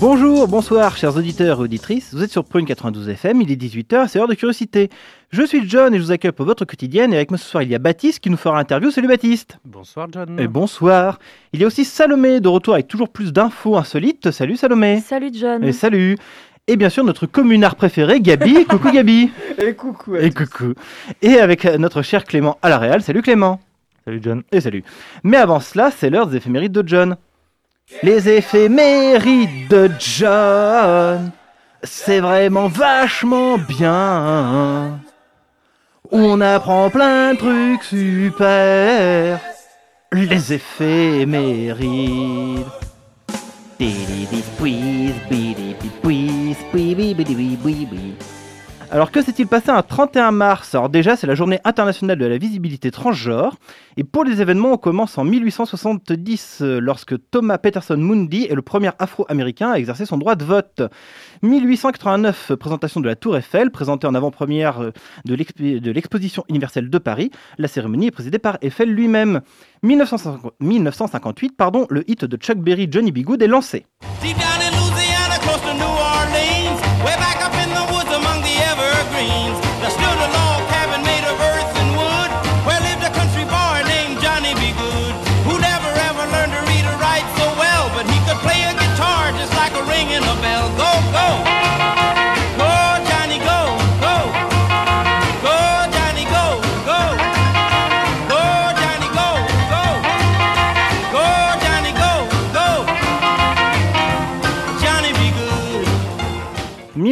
Bonjour, bonsoir, chers auditeurs et auditrices. Vous êtes sur Prune 92 FM, il est 18h, c'est l'heure de curiosité. Je suis John et je vous accueille pour votre quotidienne. Et avec moi ce soir, il y a Baptiste qui nous fera l'interview. Salut Baptiste. Bonsoir John. Et bonsoir. Il y a aussi Salomé de retour avec toujours plus d'infos insolites. Salut Salomé. Salut John. Et salut. Et bien sûr, notre communard préféré, Gabi. coucou Gabi. Et coucou. Et coucou. Et avec notre cher Clément à la Réal. Salut Clément. Salut John. Et salut. Mais avant cela, c'est l'heure des éphémérides de John. Les éphémérides de John, c'est vraiment vachement bien. On apprend plein de trucs super. Les éphémérides. Alors que s'est-il passé un 31 mars? Alors déjà, c'est la journée internationale de la visibilité transgenre. Et pour les événements, on commence en 1870, euh, lorsque Thomas Peterson Mundy est le premier afro-américain à exercer son droit de vote. 1889, présentation de la Tour Eiffel, présentée en avant-première euh, de l'exp- de l'exposition universelle de Paris. La cérémonie est présidée par Eiffel lui-même. 1950 1958, pardon, le hit de Chuck Berry, Johnny B. Est lancé.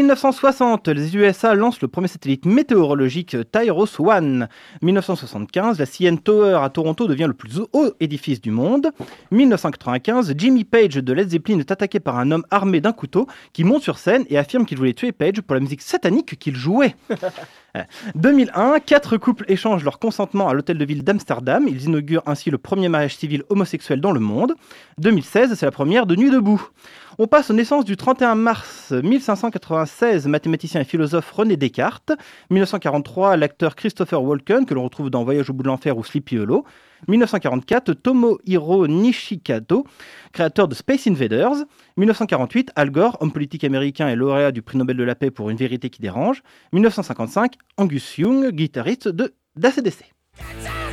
1960, les USA lancent le premier satellite météorologique Tyros One. 1975, la CN Tower à Toronto devient le plus haut édifice du monde. 1995, Jimmy Page de Led Zeppelin est attaqué par un homme armé d'un couteau qui monte sur scène et affirme qu'il voulait tuer Page pour la musique satanique qu'il jouait. Euh, 2001, quatre couples échangent leur consentement à l'hôtel de ville d'Amsterdam. Ils inaugurent ainsi le premier mariage civil homosexuel dans le monde. 2016, c'est la première de Nuit debout. On passe aux naissances du 31 mars 1596, mathématicien et philosophe René Descartes. 1943, l'acteur Christopher Walken, que l'on retrouve dans Voyage au bout de l'enfer ou Sleepy Hollow. 1944, Tomohiro Nishikado, créateur de Space Invaders. 1948, Al Gore, homme politique américain et lauréat du prix Nobel de la paix pour une vérité qui dérange. 1955, Angus Young, guitariste de d'ACDC. «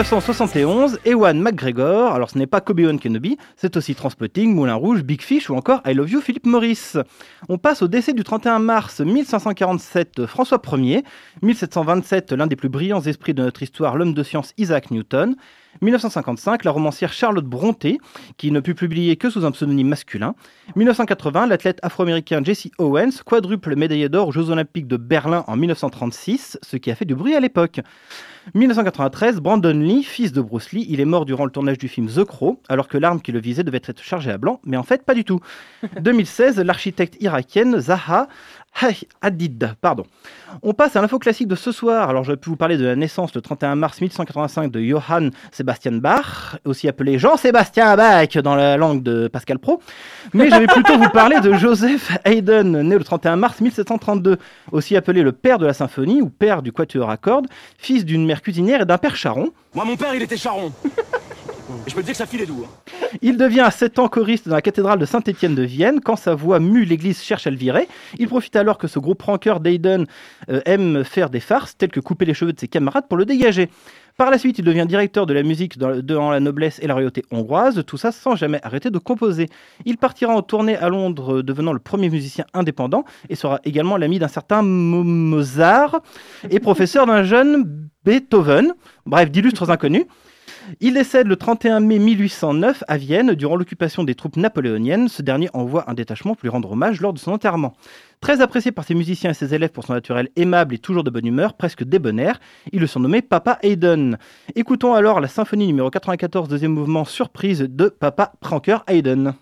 1971, Ewan McGregor, alors ce n'est pas Kobe Kenobi, c'est aussi Transpotting, Moulin Rouge, Big Fish ou encore I Love You Philippe Maurice. On passe au décès du 31 mars 1547, François Ier, 1727, l'un des plus brillants esprits de notre histoire, l'homme de science Isaac Newton, 1955, la romancière Charlotte Brontë, qui ne put publier que sous un pseudonyme masculin. 1980, l'athlète afro-américain Jesse Owens, quadruple médaillé d'or aux Jeux Olympiques de Berlin en 1936, ce qui a fait du bruit à l'époque. 1993, Brandon Lee, fils de Bruce Lee, il est mort durant le tournage du film The Crow, alors que l'arme qui le visait devait être chargée à blanc, mais en fait pas du tout. 2016, l'architecte irakienne Zaha Hadid, pardon. On passe à l'info classique de ce soir. Alors j'aurais pu vous parler de la naissance le 31 mars 1185 de Johann Sebastian Bach, aussi appelé Jean-Sébastien Bach dans la langue de Pascal Pro. Mais je vais plutôt vous parler de Joseph Haydn, né le 31 mars 1732, aussi appelé le père de la symphonie ou père du quatuor à cordes, fils d'une mère cuisinière et d'un père charron. Moi, mon père, il était charron. Et je peux te dire que doux. hein. Il devient à 7 ans choriste dans la cathédrale de Saint-Étienne de Vienne. Quand sa voix mue, l'église cherche à le virer. Il profite alors que ce gros pranker d'Aiden euh, aime faire des farces, telles que couper les cheveux de ses camarades pour le dégager. Par la suite, il devient directeur de la musique dans, la noblesse et la royauté hongroise, tout ça sans jamais arrêter de composer. Il partira en tournée à Londres, devenant le premier musicien indépendant, et sera également l'ami d'un certain Mo- Mozart et professeur d'un jeune Beethoven, bref, d'illustres inconnus. Il décède le 31 mai 1809 à Vienne durant l'occupation des troupes napoléoniennes. Ce dernier envoie un détachement pour lui rendre hommage lors de son enterrement. Très apprécié par ses musiciens et ses élèves pour son naturel aimable et toujours de bonne humeur, presque débonnaire, il le surnommait Papa Haydn. Écoutons alors la symphonie numéro 94, deuxième mouvement surprise de Papa Pranker Haydn.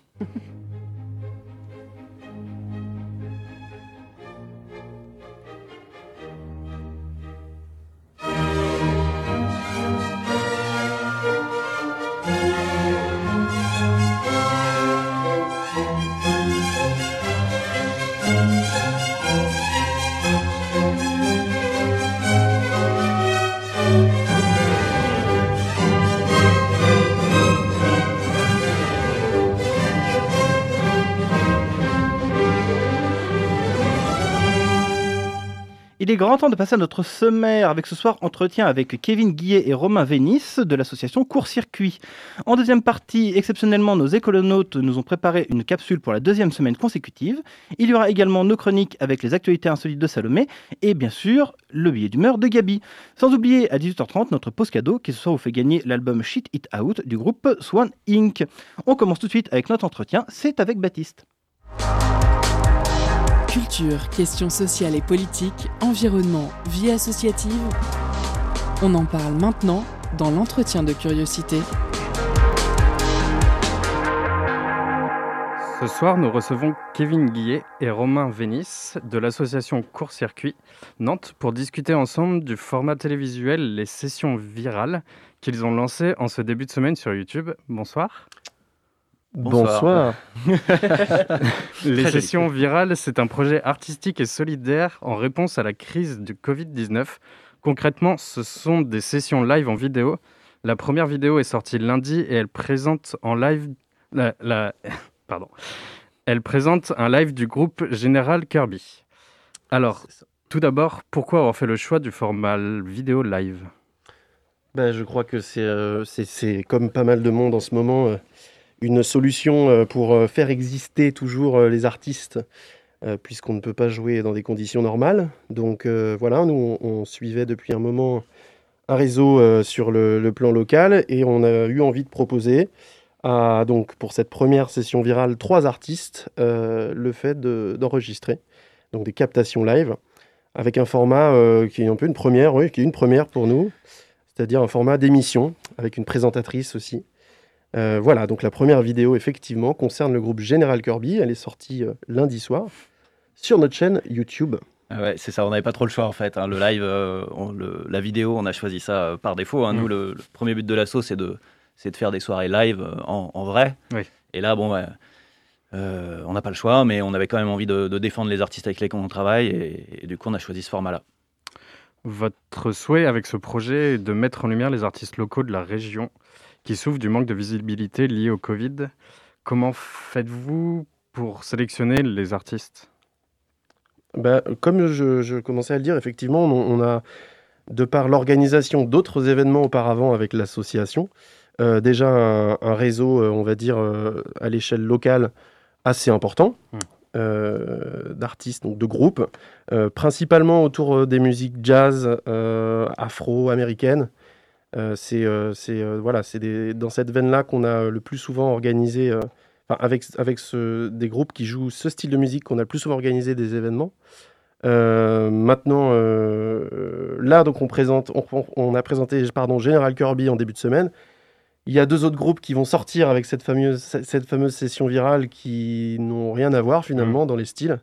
Il est grand temps de passer à notre sommaire avec ce soir entretien avec Kevin Guillet et Romain Vénis de l'association Court-Circuit. En deuxième partie, exceptionnellement, nos écolonautes nous ont préparé une capsule pour la deuxième semaine consécutive. Il y aura également nos chroniques avec les actualités insolites de Salomé et bien sûr le billet d'humeur de Gabi. Sans oublier à 18h30 notre pause cadeau qui ce soir vous fait gagner l'album Shit It Out du groupe Swan Inc. On commence tout de suite avec notre entretien, c'est avec Baptiste. Culture, questions sociales et politiques, environnement, vie associative. On en parle maintenant dans l'entretien de curiosité. Ce soir, nous recevons Kevin Guillet et Romain Vénis de l'association Court Circuit Nantes pour discuter ensemble du format télévisuel Les Sessions Virales qu'ils ont lancé en ce début de semaine sur YouTube. Bonsoir. Bonsoir. Les Sessions Virales, c'est un projet artistique et solidaire en réponse à la crise du Covid-19. Concrètement, ce sont des sessions live en vidéo. La première vidéo est sortie lundi et elle présente en live la, la- pardon. Elle présente un live du groupe Général Kirby. Alors, tout d'abord, pourquoi avoir fait le choix du format vidéo live? Ben, je crois que c'est euh, c'est- c'est comme pas mal de monde en ce moment, euh, une solution euh, pour euh, faire exister toujours euh, les artistes, puisqu'on ne peut pas jouer dans des conditions normales. Donc voilà, nous, on, suivait depuis un moment un réseau sur le, plan local et on a eu envie de proposer à, donc, pour cette première session virale, trois artistes, le fait de- d'enregistrer, donc des captations live, avec un format qui est un peu une première, oui, qui est une première pour nous c'est-à-dire un format d'émission avec une présentatrice aussi. Euh, voilà, donc la première vidéo, effectivement, concerne le groupe General Kirby. Elle est sortie euh, lundi soir sur notre chaîne YouTube. Ah Ouais, c'est ça, on n'avait pas trop le choix en fait. hein. Le live, euh, on- le- la vidéo, on a choisi ça euh, par défaut. hein. Nous, Mm. le, le premier but de l'assaut, c'est de, c'est de faire des soirées live euh, en, en vrai. Oui. Et là, bon, ouais, euh, on n'a pas le choix, mais on avait quand même envie de, de défendre les artistes avec lesquels on travaille. Et, et du coup, on a choisi ce format-là. Votre souhait avec ce projet est de mettre en lumière les artistes locaux de la région qui souffrent du manque de visibilité lié au Covid. Comment faites-vous pour sélectionner les artistes? Bah, comme je, je commençais à le dire, effectivement, on, on a, de par l'organisation d'autres événements auparavant avec l'association, euh, déjà un, un réseau, euh, on va dire, euh, à l'échelle locale assez important. Euh, d'artistes, donc de groupes, principalement autour des musiques jazz, afro-américaines. Euh, c'est euh, euh, voilà, c'est dans cette veine-là qu'on a le plus souvent organisé, avec, avec ce- des groupes qui jouent ce style de musique qu'on a le plus souvent organisé des événements. Euh, maintenant, euh, là, donc on, présente, on, a présenté pardon, General Kirby en début de semaine. Il y a deux autres groupes qui vont sortir avec cette fameuse, cette fameuse session virale qui n'ont rien à voir finalement dans les styles,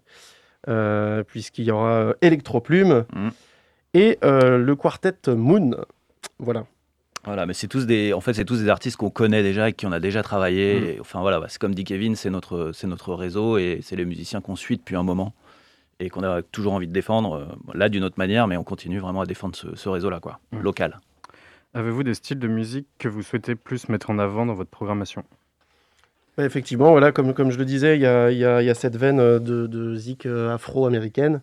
euh, puisqu'il y aura Electroplume Mhm. et le quartet Moon. Voilà. Voilà, mais c'est tous des, en fait, c'est tous des artistes qu'on connaît déjà, avec qui on a déjà travaillé. Mm. Et, enfin voilà, bah, c'est comme dit Kevin, c'est notre, c'est notre réseau et c'est les musiciens qu'on suit depuis un moment et qu'on a toujours envie de défendre. euh, Là, d'une autre manière, mais on continue vraiment à défendre ce, ce réseau-là, quoi, Mm. local. Avez-vous des styles de musique que vous souhaitez plus mettre en avant dans votre programmation? Ouais, effectivement, voilà, comme, comme je le disais, il y a, il y a- y a cette veine euh, de, de zik euh, afro-américaine.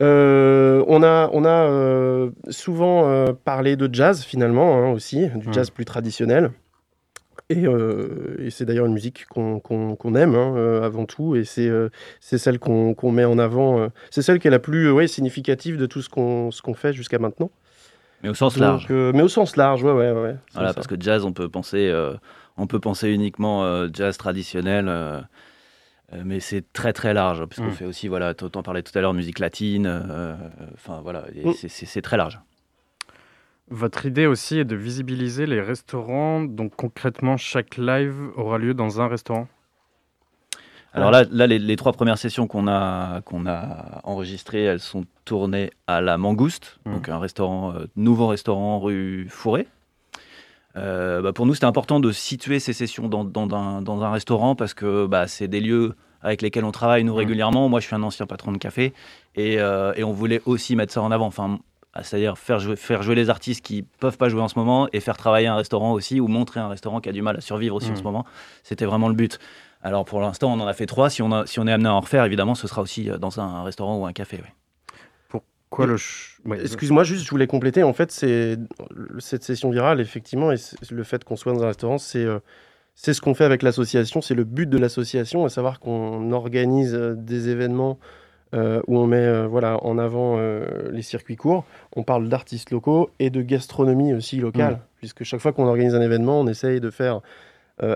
Euh, on a, on a euh, souvent euh, parlé de jazz finalement hein, aussi, du Mm. jazz plus traditionnel. Et, et c'est d'ailleurs une musique qu'on aime hein, avant tout, et c'est celle qu'on met en avant. c'est celle qui est la plus ouais, significative de tout ce qu'on fait jusqu'à maintenant. Mais au sens Donc, large. mais au sens large, ouais, ouais, ouais. c'est Voilà, ça. parce que jazz, on peut penser, on peut penser uniquement jazz traditionnel, mais c'est très très large, puisqu'on Mm. fait aussi, voilà, tu en parlais tout à l'heure, de musique latine, euh, enfin voilà, Mm. c'est- très large. Votre idée aussi est de visibiliser les restaurants. Donc concrètement, chaque live aura lieu dans un restaurant? Alors là, là les, les trois premières sessions qu'on a, qu'on a enregistrées, elles sont tournées à la Mangouste, Mhm. donc un restaurant, euh, nouveau restaurant rue Fourré. Euh, bah, pour nous, c'était important de situer ces sessions dans, dans un, dans un restaurant parce que bah, c'est des lieux avec lesquels on travaille nous Mhm. régulièrement. Moi, je suis un ancien patron de café et, euh, et on voulait aussi mettre ça en avant. Enfin, ah, c'est-à-dire faire jouer, faire jouer les artistes qui peuvent pas jouer en ce moment et faire travailler un restaurant aussi ou montrer un restaurant qui a du mal à survivre aussi en ce moment. C'était vraiment le but. Alors pour l'instant, on en a fait trois. Si on, a- si on est amené à en refaire, évidemment, ce sera aussi euh, dans un, restaurant ou un café. Quoi le ch- ouais, Excuse-moi, juste, je voulais compléter. En fait, c'est cette session virale, effectivement, et le fait qu'on soit dans un restaurant, c'est euh, c'est ce qu'on fait avec l'association. C'est le but de l'association, à savoir qu'on organise euh, des événements euh, où on met euh, voilà, en avant les circuits courts. On parle d'artistes locaux et de gastronomie aussi locale, puisque chaque fois qu'on organise un événement, on essaye de faire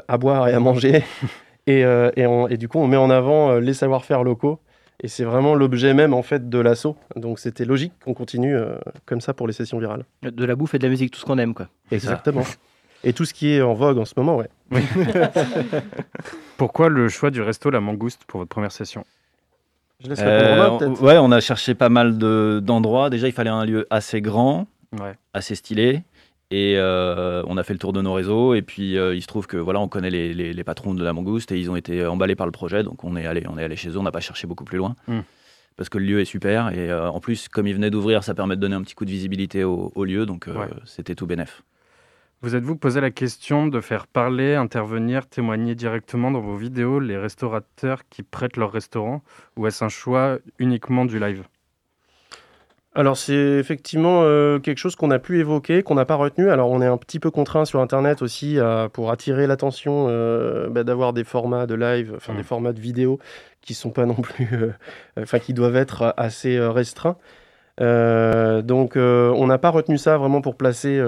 à boire et à manger. et, et, on- et du coup, on met en avant les savoir-faire locaux. Et c'est vraiment l'objet même en fait de l'assaut. Donc c'était logique qu'on continue euh, comme ça pour les sessions virales. De la bouffe et de la musique, tout ce qu'on aime, quoi. Exactement. Et tout ce qui est en vogue en ce moment, ouais. Pourquoi le choix du resto La Mangouste pour votre première session? Je laisse Euh, Romain, on- peut-être. ouais, on a cherché pas mal de- d'endroits. Déjà, il fallait un lieu assez grand, Ouais. assez stylé. Et euh, on a fait le tour de nos réseaux. Et puis, euh, il se trouve que voilà, on connaît les, les- les patrons de la Mangouste et ils ont été emballés par le projet. Donc, on est allé, on est allé chez eux. On n'a pas cherché beaucoup plus loin. Mm. Parce que le lieu est super. Et euh, en plus, comme il venait d'ouvrir, ça permet de donner un petit coup de visibilité au, au lieu. Donc, Ouais. c'était tout bénef. Vous êtes-vous posé la question de faire parler, intervenir, témoigner directement dans vos vidéos les restaurateurs qui prêtent leur restaurant Ou est-ce un choix uniquement du live? Alors c'est effectivement euh, quelque chose qu'on a pu évoquer, qu'on n'a pas retenu. Alors on est un petit peu contraint sur Internet aussi à- pour attirer l'attention euh, bah, d'avoir des formats de live, enfin Mm. des formats de vidéo qui sont pas non plus, euh, enfin qui doivent être assez restreints. Donc on n'a pas retenu ça vraiment pour placer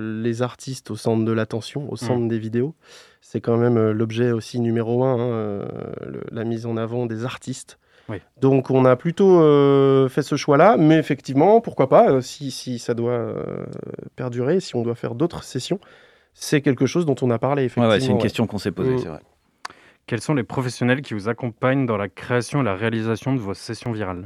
les artistes au centre de l'attention, au centre des vidéos. C'est quand même l'objet aussi numéro un, hein, le- la mise en avant des artistes. Oui. Donc on a plutôt euh, fait ce choix-là, mais effectivement, pourquoi pas, euh, si, si ça doit euh, perdurer, si on doit faire d'autres sessions, c'est quelque chose dont on a parlé Ouais, effectivement. ouais, c'est une ouais. question qu'on s'est posée, Mm. c'est vrai. Quels sont les professionnels qui vous accompagnent dans la création et la réalisation de vos sessions virales?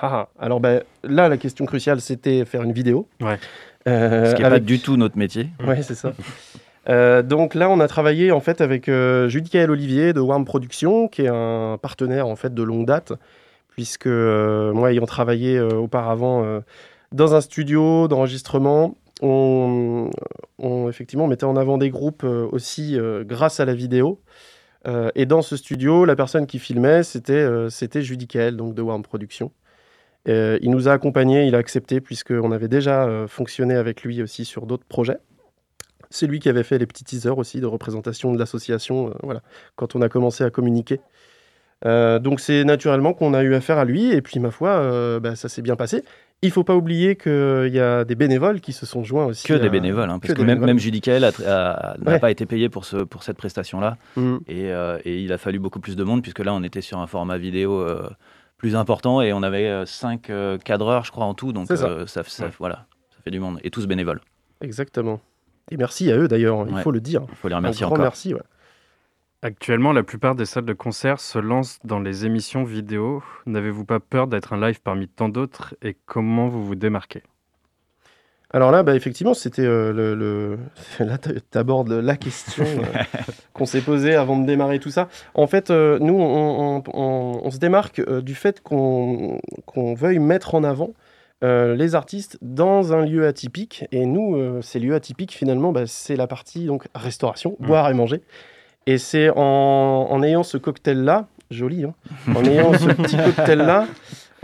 Ah, ah. Alors ben, là, la question cruciale, c'était faire une vidéo. Ouais. Euh, Ce qui n'est avec- pas du tout notre métier. Ouais, c'est ça. Euh, donc là, on a travaillé en fait avec euh, Judicaël Olivier de Warm Productions, qui est un partenaire en fait de longue date, puisque euh, moi, ayant travaillé euh, auparavant dans un studio d'enregistrement, on, effectivement mettait en avant des groupes aussi grâce à la vidéo. Et dans ce studio, la personne qui filmait, c'était c'était Judicaël, donc de Warm Productions. Il nous a accompagnés, il a accepté, puisqu'on avait déjà fonctionné avec lui aussi sur d'autres projets. C'est lui qui avait fait les petits teasers aussi de représentation de l'association, euh, voilà, quand on a commencé à communiquer. Euh, donc c'est naturellement qu'on a eu affaire à lui, et puis ma foi, euh, bah, ça s'est bien passé. Il faut pas oublier qu'il y a des bénévoles qui se sont joints aussi. Que des bénévoles, hein, parce que même, même a- n'a Ouais. pas été payé pour, ce, pour cette prestation-là. Mm. Et, et il a fallu beaucoup plus de monde, puisque là, on était sur un format vidéo plus important et on avait 5 cadreurs, je crois, en tout. Donc, C'est ça. ça, ça- Ouais. voilà, ça fait du monde. Et tous bénévoles. Exactement. Et merci à eux d'ailleurs, il Ouais. faut le dire. Il faut les Un remercier grand encore. merci. ouais. Actuellement, la plupart des salles de concert se lancent dans les émissions vidéo. N'avez-vous pas peur d'être un live parmi tant d'autres et comment vous vous démarquez? Alors là, bah, effectivement, c'était euh, le, le- Là, tu abordes la question euh, qu'on s'est posée avant de démarrer tout ça. En fait, euh, nous, on, on- on- on se démarque euh, du fait qu'on qu'on veuille mettre en avant euh, les artistes dans un lieu atypique. Et nous, euh, ces lieux atypiques, finalement, bah, c'est la partie donc restauration, Mm. boire et manger. Et c'est en, en ayant ce cocktail-là, joli, hein, en ayant ce petit cocktail-là,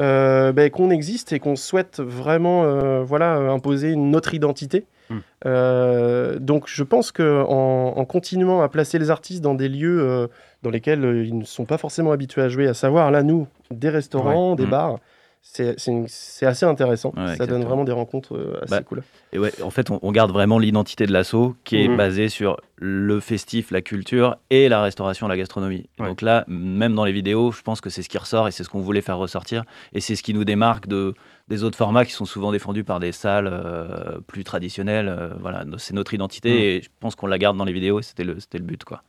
euh, ben, qu'on existe et qu'on souhaite vraiment euh, voilà, imposer une autre identité. Mm. Euh, donc je pense qu'en en, continuant à placer les artistes dans des lieux euh, dans lesquels euh, ils ne sont pas forcément habitués à jouer, à savoir là, nous, des restaurants, des Mm. bars, c'est assez intéressant. Ouais, Ça exactement. donne vraiment des rencontres euh, assez Bah, cool. Et ouais, en fait, on, on garde vraiment l'identité de l'assaut qui est Mhm. basée sur le festif, la culture et la restauration, la gastronomie. Ouais. Donc là, même dans les vidéos, je pense que c'est ce qui ressort et c'est ce qu'on voulait faire ressortir. Et c'est ce qui nous démarque de, des autres formats qui sont souvent défendus par des salles euh, plus traditionnelles. Euh, voilà, c'est notre identité Mhm. et je pense qu'on la garde dans les vidéos et c'était le, c'était le but. Quoi.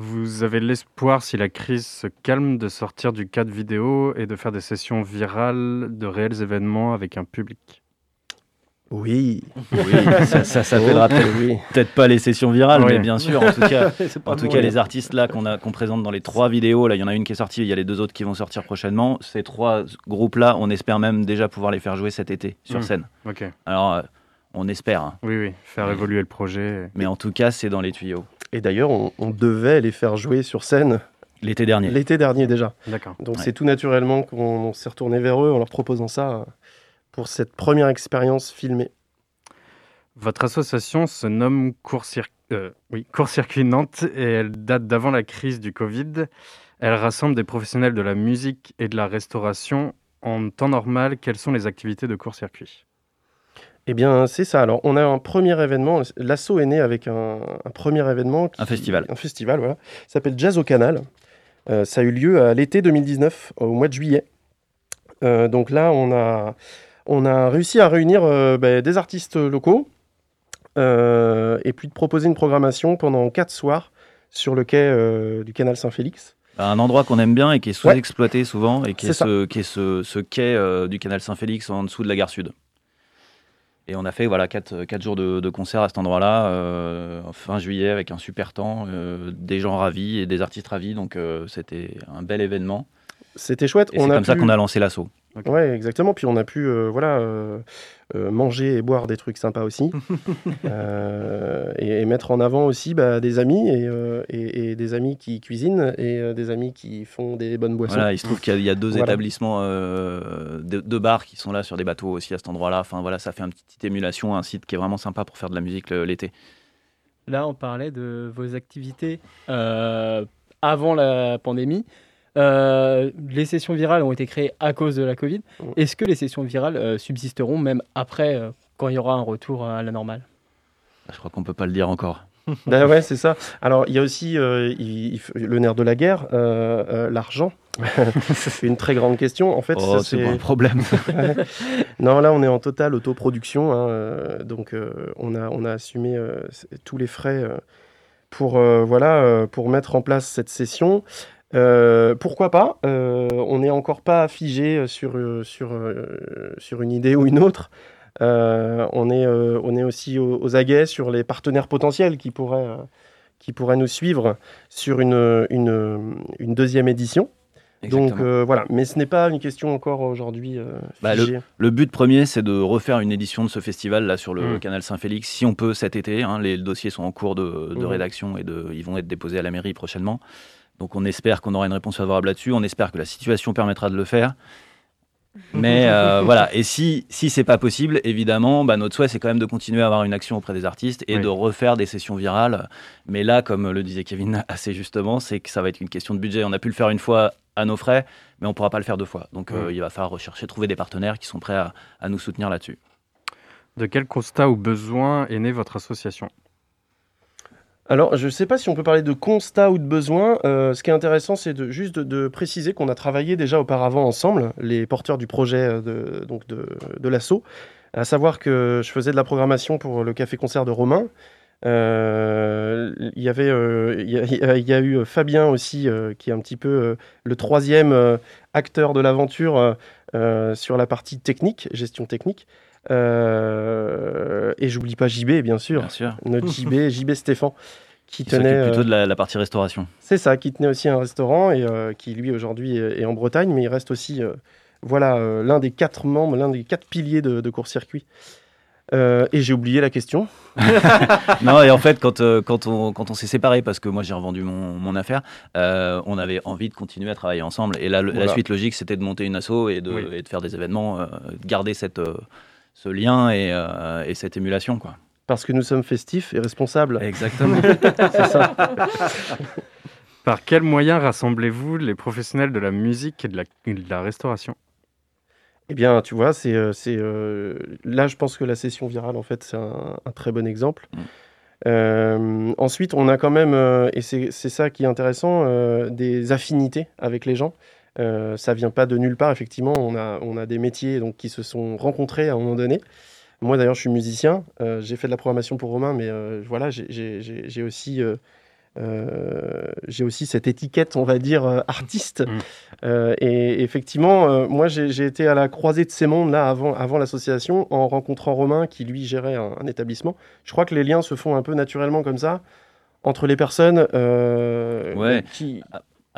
Vous avez l'espoir, si la crise se calme, de sortir du cadre vidéo et de faire des sessions virales de réels événements avec un public. Oui, Oui, ça, ça s'appellera Oh, peut-être oui. peut-être pas les sessions virales, Oui. mais bien sûr, en tout cas, En tout cas, les artistes là qu'on a qu'on présente dans les trois vidéos, là, il y en a une qui est sortie, il y a les deux autres qui vont sortir prochainement. Ces trois groupes là, on espère même déjà pouvoir les faire jouer cet été sur Mm. scène. Ok, Alors, euh, on espère, hein. oui, oui, faire Oui. évoluer le projet. mais en tout cas, c'est dans les tuyaux. Et d'ailleurs, on, on devait les faire jouer sur scène L'été dernier. l'été dernier déjà. D'accord. Donc Ouais. c'est tout naturellement qu'on s'est retourné vers eux en leur proposant ça euh, pour cette première expérience filmée. Votre association se nomme euh, oui, Court Circuit Nantes et elle date d'avant la crise du Covid. Elle rassemble des professionnels de la musique et de la restauration. En temps normal, quelles sont les activités de Court Circuit Eh bien, c'est ça. Alors, on a un premier événement. L'assaut est né avec un, un premier événement. qui- Un festival. Un festival, voilà. Ça s'appelle Jazz au Canal. Euh, ça a eu lieu à l'été 2019, au mois de juillet. Euh, donc là, on a, on a réussi à réunir euh, ben, des artistes locaux et puis de proposer une programmation pendant quatre soirs sur le quai du canal Saint-Félix. Un endroit qu'on aime bien et qui est sous-exploité souvent et qui est, ce, qui est ce, ce quai du canal Saint-Félix en dessous de la gare sud. Et on a fait voilà, quatre, quatre jours de, concert à cet endroit-là, euh, fin juillet, avec un super temps, euh, des gens ravis et des artistes ravis. Donc euh, c'était un bel événement. C'était chouette. Et c'est comme ça qu'on a lancé l'assaut. Ouais, exactement. Puis on a pu euh, voilà, euh, euh, manger et boire des trucs sympas aussi. Euh, et, et mettre en avant aussi bah, des amis, et, euh, et- et des amis qui cuisinent, et euh, des amis qui font des bonnes boissons. Voilà, il se trouve qu'il y a- il y a deux Voilà. établissements, euh, deux, deux bars qui sont là sur des bateaux aussi à cet endroit-là. Enfin voilà, ça fait une petite émulation, un site qui est vraiment sympa pour faire de la musique l'été. Là, on parlait de vos activités euh, avant la pandémie. Euh, les sessions virales ont été créées à cause de la Covid. Est-ce que les sessions virales euh, subsisteront même après, euh, quand il y aura un retour à la normale? Je crois qu'on peut pas le dire encore. Bah ouais, c'est ça. Alors, il y a aussi euh, il- il f- le nerf de la guerre, euh, euh, l'argent. c'est une très grande question. En fait, oh, ça, c'est un problème. Non, là, on est en totale autoproduction. hein, donc, euh, on, a, on a assumé euh, tous les frais euh, pour, euh, voilà, euh, pour mettre en place cette session. Euh, pourquoi pas Euh, On n'est encore pas figé sur, euh, sur, euh, sur une idée ou une autre. Euh, on, est, on est aussi aux, aux aguets sur les partenaires potentiels qui pourraient, qui pourraient nous suivre sur une, une, une deuxième édition. Donc Exactement. euh, voilà, mais ce n'est pas une question encore aujourd'hui euh, Bah, le- but premier, c'est de refaire une édition de ce festival là sur le Mm. canal Saint-Félix, si on peut cet été. hein. les dossiers sont en cours de, de Mhm. rédaction et de, ils vont être déposés à la mairie prochainement. Donc on espère qu'on aura une réponse favorable là-dessus. On espère que la situation permettra de le faire. Mais euh, voilà, et si, si c'est pas possible, évidemment, bah, notre souhait c'est quand même de continuer à avoir une action auprès des artistes et Oui. de refaire des sessions virales. Mais là, comme le disait Kevin assez justement, c'est que ça va être une question de budget. On a pu le faire une fois à nos frais, mais on pourra pas le faire deux fois. Donc euh, il va falloir rechercher, trouver des partenaires qui sont prêts à, à nous soutenir là-dessus. De quel constat ou besoin est née votre association? Alors, je ne sais pas si on peut parler de constat ou de besoin. Euh, ce qui est intéressant, c'est juste de, préciser qu'on a travaillé déjà auparavant ensemble, les porteurs du projet euh, de, de, de l'assaut. À savoir que je faisais de la programmation pour le café-concert de Romain. Euh, Il y avait, il y, a- eu Fabien aussi, qui est un petit peu le troisième acteur de l'aventure sur la partie technique, gestion technique. Euh, et j'oublie pas JB, bien sûr Bien sûr. notre JB, JB Stéphane, qui Qui tenait. plutôt euh, de la, la partie restauration. C'est ça, qui tenait aussi un restaurant et euh, qui lui aujourd'hui est, est en Bretagne, mais il reste aussi, euh, voilà, euh, l'un des quatre membres, l'un des quatre piliers de, de court-circuit. Euh, et j'ai oublié la question. non, et en fait, quand, euh, quand on, quand on s'est séparés, parce que moi j'ai revendu mon, mon affaire, euh, on avait envie de continuer à travailler ensemble. Et Voilà. la suite logique, c'était de monter une asso et de, Oui. et de faire des événements, euh, de garder cette, euh, ce lien et, euh, et cette émulation. Quoi. Parce que nous sommes festifs et responsables. Exactement. C'est ça. Par quels moyens rassemblez-vous les professionnels de la musique et de la, de la restauration? Eh bien, tu vois, c'est, euh, c'est, euh, là, je pense que la session virale, en fait, c'est un, un très bon exemple. Mm. Euh, ensuite, on a quand même, euh, et c'est, c'est ça qui est intéressant, euh, des affinités avec les gens. Euh, ça vient pas de nulle part, effectivement. On a, on a des métiers donc, qui se sont rencontrés à un moment donné. Moi, d'ailleurs, je suis musicien. Euh, j'ai fait de la programmation pour Romain, mais euh, voilà, j'ai, aussi, euh, j'ai aussi cette étiquette, on va dire, artiste. Mm. Euh, et effectivement, moi, j'ai j'ai été à la croisée de ces mondes là avant, avant l'association, en rencontrant Romain qui lui gérait un, un établissement. Je crois que les liens se font un peu naturellement comme ça entre les personnes euh, Ouais. qui.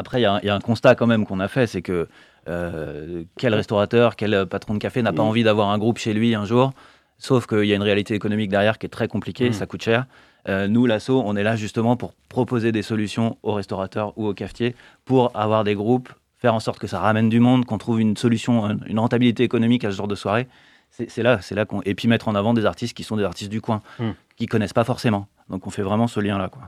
Après, il y, a un- il y a un constat quand même qu'on a fait, c'est que euh, quel restaurateur, quel patron de café n'a pas Mm. envie d'avoir un groupe chez lui un jour? Sauf qu'il y a une réalité économique derrière qui est très compliquée, Mm. ça coûte cher. Euh, nous, l'asso, on est là justement pour proposer des solutions aux restaurateurs ou aux cafetiers pour avoir des groupes, faire en sorte que ça ramène du monde, qu'on trouve une solution, un- une rentabilité économique à ce genre de soirée. C'est là, c'est là qu'on et puis mettre en avant des artistes qui sont des artistes du coin, Mm. qui connaissent pas forcément. Donc on fait vraiment ce lien là, quoi.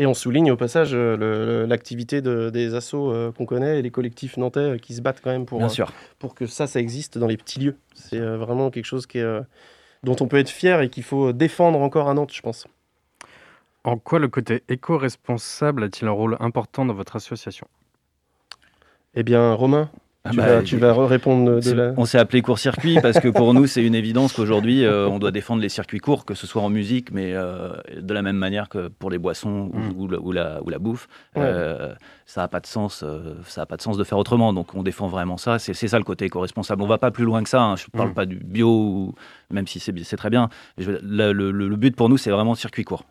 Et on souligne au passage euh, l'activité de- des assos euh, qu'on connaît et les collectifs nantais euh, qui se battent quand même pour, Bien euh, sûr. pour que ça, ça existe dans les petits lieux. C'est euh, vraiment quelque chose qui est, euh, dont on peut être fier et qu'il faut défendre encore à Nantes, je pense. En quoi le côté éco-responsable a-t-il un rôle important dans votre association? Eh bien, Romain, Ah tu, bah, vas, tu vas re- répondre de la... On s'est appelé court-circuit parce que pour nous, c'est une évidence qu'aujourd'hui, euh, on doit défendre les circuits courts, que ce soit en musique, mais euh, de la même manière que pour les boissons ou, Mm. ou la, ou la- ou la bouffe. Ouais. Euh, ça n'a pas de sens. euh, ça a pas de sens de faire autrement. Donc, on défend vraiment ça. C'est ça le côté éco-responsable. On va pas plus loin que ça. hein. Je ne parle Mm. pas du bio, même si c'est très bien. Je- le, le- le but pour nous, c'est vraiment circuit court.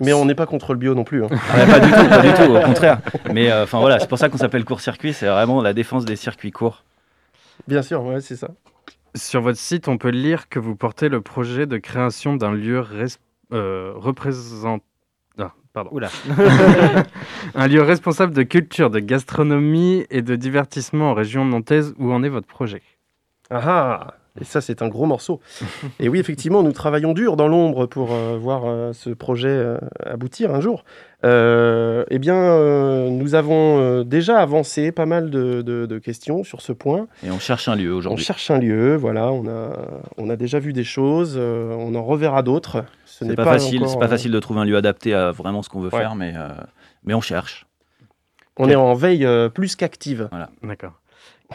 Mais on n'est pas contre le bio non plus. hein. Ah, pas du tout, pas du tout, au contraire. Mais euh, enfin voilà, c'est pour ça qu'on s'appelle court-circuit. C'est vraiment la défense des circuits courts. Bien sûr, ouais, c'est ça. Sur votre site, on peut lire que vous portez le projet de création d'un lieu res- euh, représent- ah, pardon. Oula. Un lieu responsable de culture, de gastronomie et de divertissement en région nantaise. Où en est votre projet? Ah ah Et ça, c'est un gros morceau. Et oui, effectivement, nous travaillons dur dans l'ombre pour euh, voir euh, ce projet euh, aboutir un jour. Euh, eh bien, euh, nous avons euh, déjà avancé pas mal de, de- de questions sur ce point. Et on cherche un lieu On aujourd'hui. cherche un lieu, voilà, on a, on a déjà vu des choses, euh, on en reverra d'autres. Ce C'est n'est pas, facile, encore, c'est pas euh, facile de trouver un lieu adapté à vraiment ce qu'on veut Ouais. faire, mais, euh, mais on cherche. On est en veille euh, plus qu'active. D'accord.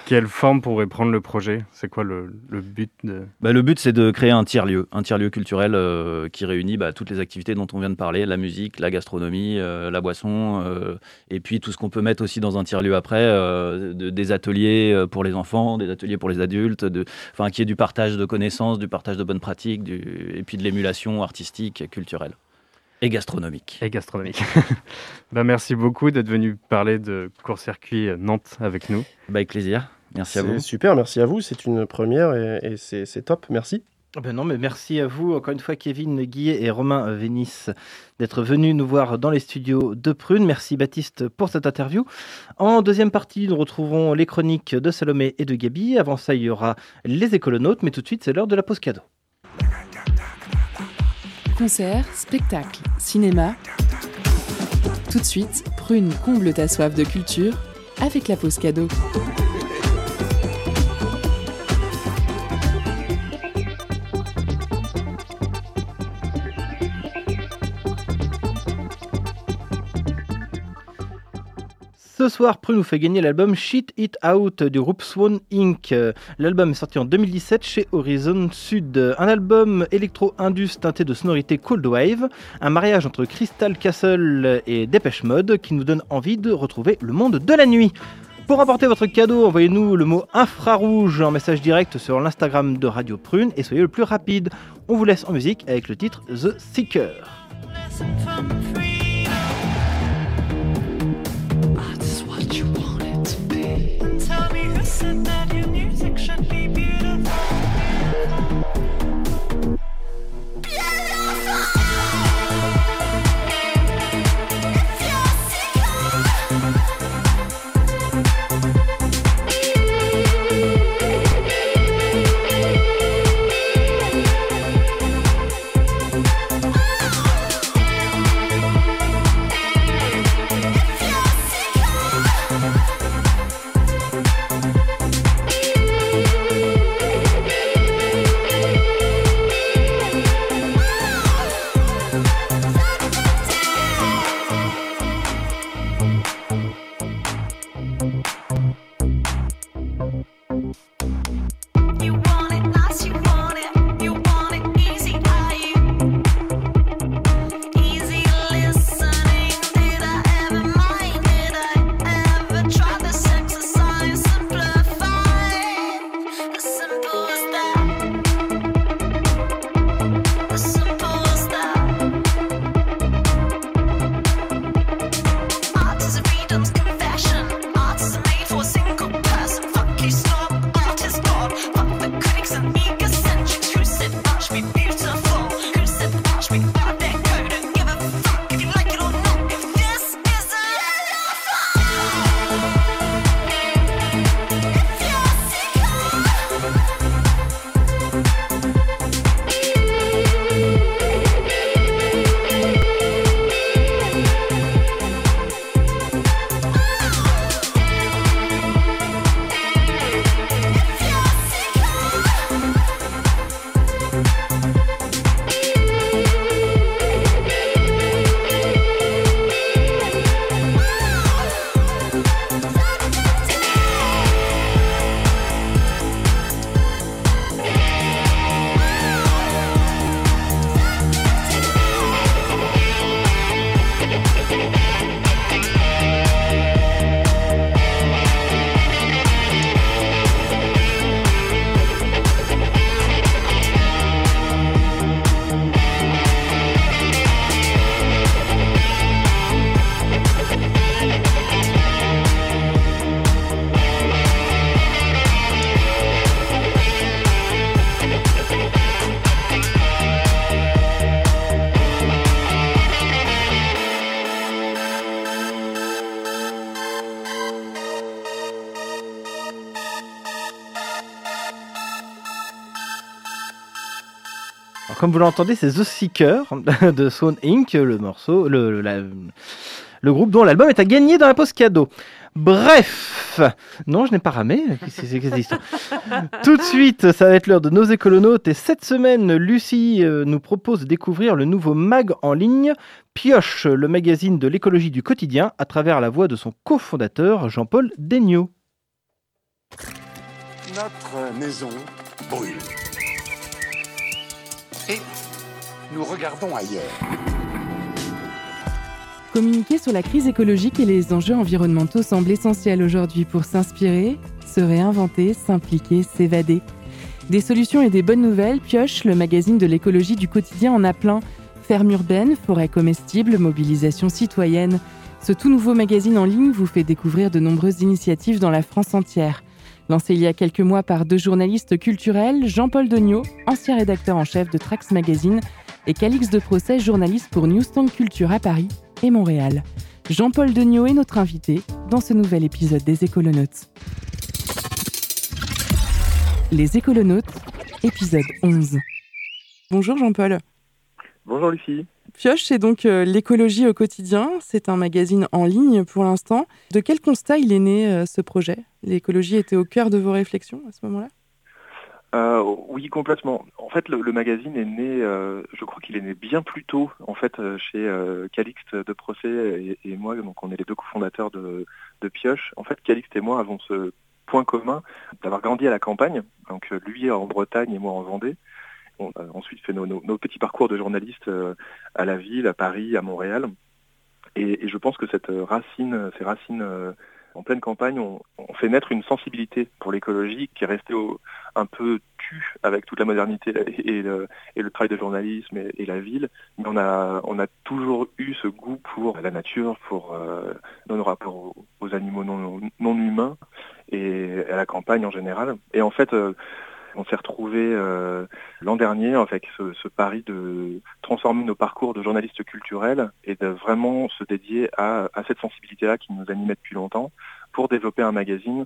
Quelle forme pourrait prendre le projet? C'est quoi le, but de... Bah, le but, c'est de créer un tiers-lieu, un tiers-lieu culturel euh, qui réunit bah, toutes les activités dont on vient de parler, la musique, la gastronomie, euh, la boisson, euh, et puis tout ce qu'on peut mettre aussi dans un tiers-lieu après, de- des ateliers pour les enfants, des ateliers pour les adultes, enfin, qui est du partage de connaissances, du partage de bonnes pratiques, et puis de l'émulation artistique et culturelle. Et gastronomique. Et gastronomique. bah, merci beaucoup d'être venu parler de court-circuit Nantes avec nous. Bah, avec plaisir. Merci à C'est vous. super, merci à vous, c'est une première et, et c'est c'est top, merci. Ah Ben non, mais merci à vous, encore une fois, Kevin Guillet et Romain Vénis, d'être venus nous voir dans les studios de Prune. Merci Baptiste pour cette interview. En deuxième partie, nous retrouverons les chroniques de Salomé et de Gabi. Avant ça, il y aura les écolonautes, mais tout de suite, c'est l'heure de la pause cadeau. Concerts, spectacles, cinéma. Tout de suite, Prune comble ta soif de culture avec la pause cadeau. Ce soir, Prune nous fait gagner l'album Shit It Out du groupe Swan Inc. L'album est sorti en 2017 chez Horizon Sud. Un album électro-indus teinté de sonorités cold wave, un mariage entre Crystal Castle et Dépêche Mode qui nous donne envie de retrouver le monde de la nuit. Pour apporter votre cadeau, envoyez-nous le mot infrarouge en message direct sur l'Instagram de Radio Prune et soyez le plus rapide. On vous laisse en musique avec le titre The Seeker. Vous l'entendez, c'est The Seeker de Swan Inc., le morceau, le, le, groupe dont l'album est à gagner dans la poste cadeau. Bref, non, je n'ai pas ramé. Tout de suite, ça va être l'heure de nos écolonautes. Et cette semaine, Lucie euh, nous propose de découvrir le nouveau mag en ligne, Pioche, le magazine de l'écologie du quotidien, à travers la voix de son cofondateur, Jean-Paul Degnaud. Notre maison brûle. Et nous regardons ailleurs. Communiquer sur la crise écologique et les enjeux environnementaux semble essentiel aujourd'hui pour s'inspirer, se réinventer, s'impliquer, s'évader. Des solutions et des bonnes nouvelles, Pioche, le magazine de l'écologie du quotidien, en a plein. Ferme urbaine, forêt comestible, mobilisation citoyenne. Ce tout nouveau magazine en ligne vous fait découvrir de nombreuses initiatives dans la France entière. Lancé il y a quelques mois par deux journalistes culturels, Jean-Paul Degnaud, ancien rédacteur en chef de Trax Magazine, et Calix de Procès, journaliste pour Newsstand Culture à Paris et Montréal. Jean-Paul Degnaud est notre invité dans ce nouvel épisode des Écolonautes. Les Écolonautes, épisode 11. Bonjour Jean-Paul. Bonjour Lucie. Pioche, c'est donc euh, l'écologie au quotidien. C'est un magazine en ligne pour l'instant. De quel constat il est né euh, ce projet? L'écologie était au cœur de vos réflexions à ce moment-là? Euh, oui, complètement. En fait, le, magazine est né, je crois qu'il est né bien plus tôt, en fait, chez Calixte de Procès et, moi, donc on est les deux cofondateurs de, de Pioche. En fait, Calixte et moi avons ce point commun d'avoir grandi à la campagne, donc lui en Bretagne et moi en Vendée. On a ensuite fait nos, petits parcours de journalistes euh, à la ville, à Paris, à Montréal. Et, je pense que cette racine, ces racines euh, en pleine campagne, ont on fait naître une sensibilité pour l'écologie qui est restée un peu tue avec toute la modernité et le, travail de journalisme et, la ville. Mais on a, toujours eu ce goût pour la nature, pour euh, nos rapports aux, aux animaux non, humains et à la campagne en général. Et en fait, on s'est retrouvé euh, l'an dernier avec ce, ce pari de transformer nos parcours de journalistes culturels et de vraiment se dédier à, cette sensibilité-là qui nous animait depuis longtemps pour développer un magazine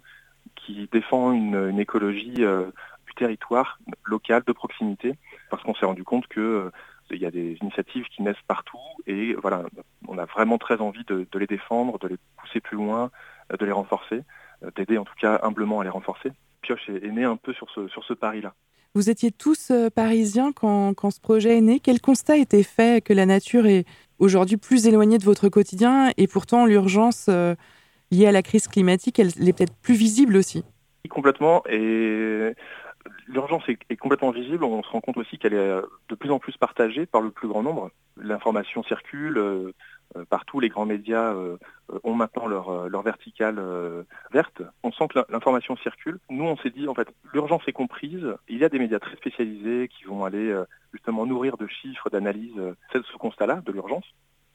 qui défend une, écologie euh, du territoire local, de proximité, parce qu'on s'est rendu compte que euh, y a des initiatives qui naissent partout et voilà, on a vraiment très envie de, les défendre, de les pousser plus loin, de les renforcer, d'aider en tout cas humblement à les renforcer. Pioche est, est né un peu sur ce, sur ce pari-là. Vous étiez tous euh, parisiens quand, quand ce projet est né. Quel constat était fait que la nature est aujourd'hui plus éloignée de votre quotidien et pourtant l'urgence euh, liée à la crise climatique, elle, elle est peut-être plus visible aussi? Complètement. Et l'urgence est, est complètement visible. On se rend compte aussi qu'elle est euh, de plus en plus partagée par le plus grand nombre. L'information circule euh, partout. Les grands médias euh, euh, ont maintenant leur, euh, leur verticale euh, verte. On sent que l'information circule. Nous, on s'est dit, en fait, l'urgence est comprise. Il y a des médias très spécialisés qui vont aller euh, justement nourrir de chiffres, d'analyses, euh, ce constat-là de l'urgence.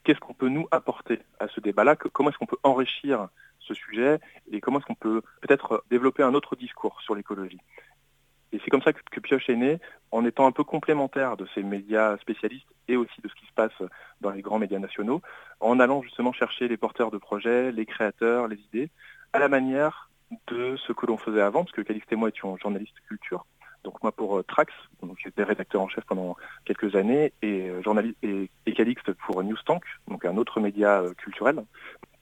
Qu'est-ce qu'on peut nous apporter à ce débat-là? Comment est-ce qu'on peut enrichir ce sujet? Et comment est-ce qu'on peut peut-être développer un autre discours sur l'écologie? Et c'est comme ça que, Pioche est né, en étant un peu complémentaire de ces médias spécialistes et aussi de ce qui se passe dans les grands médias nationaux, en allant justement chercher les porteurs de projets, les créateurs, les idées, à la manière de ce que l'on faisait avant, parce que Calixte et moi étions journalistes culture. Donc moi pour euh, Trax, j'étais rédacteur en chef pendant quelques années, et, euh, Calixte pour Newstank, donc un autre média euh, culturel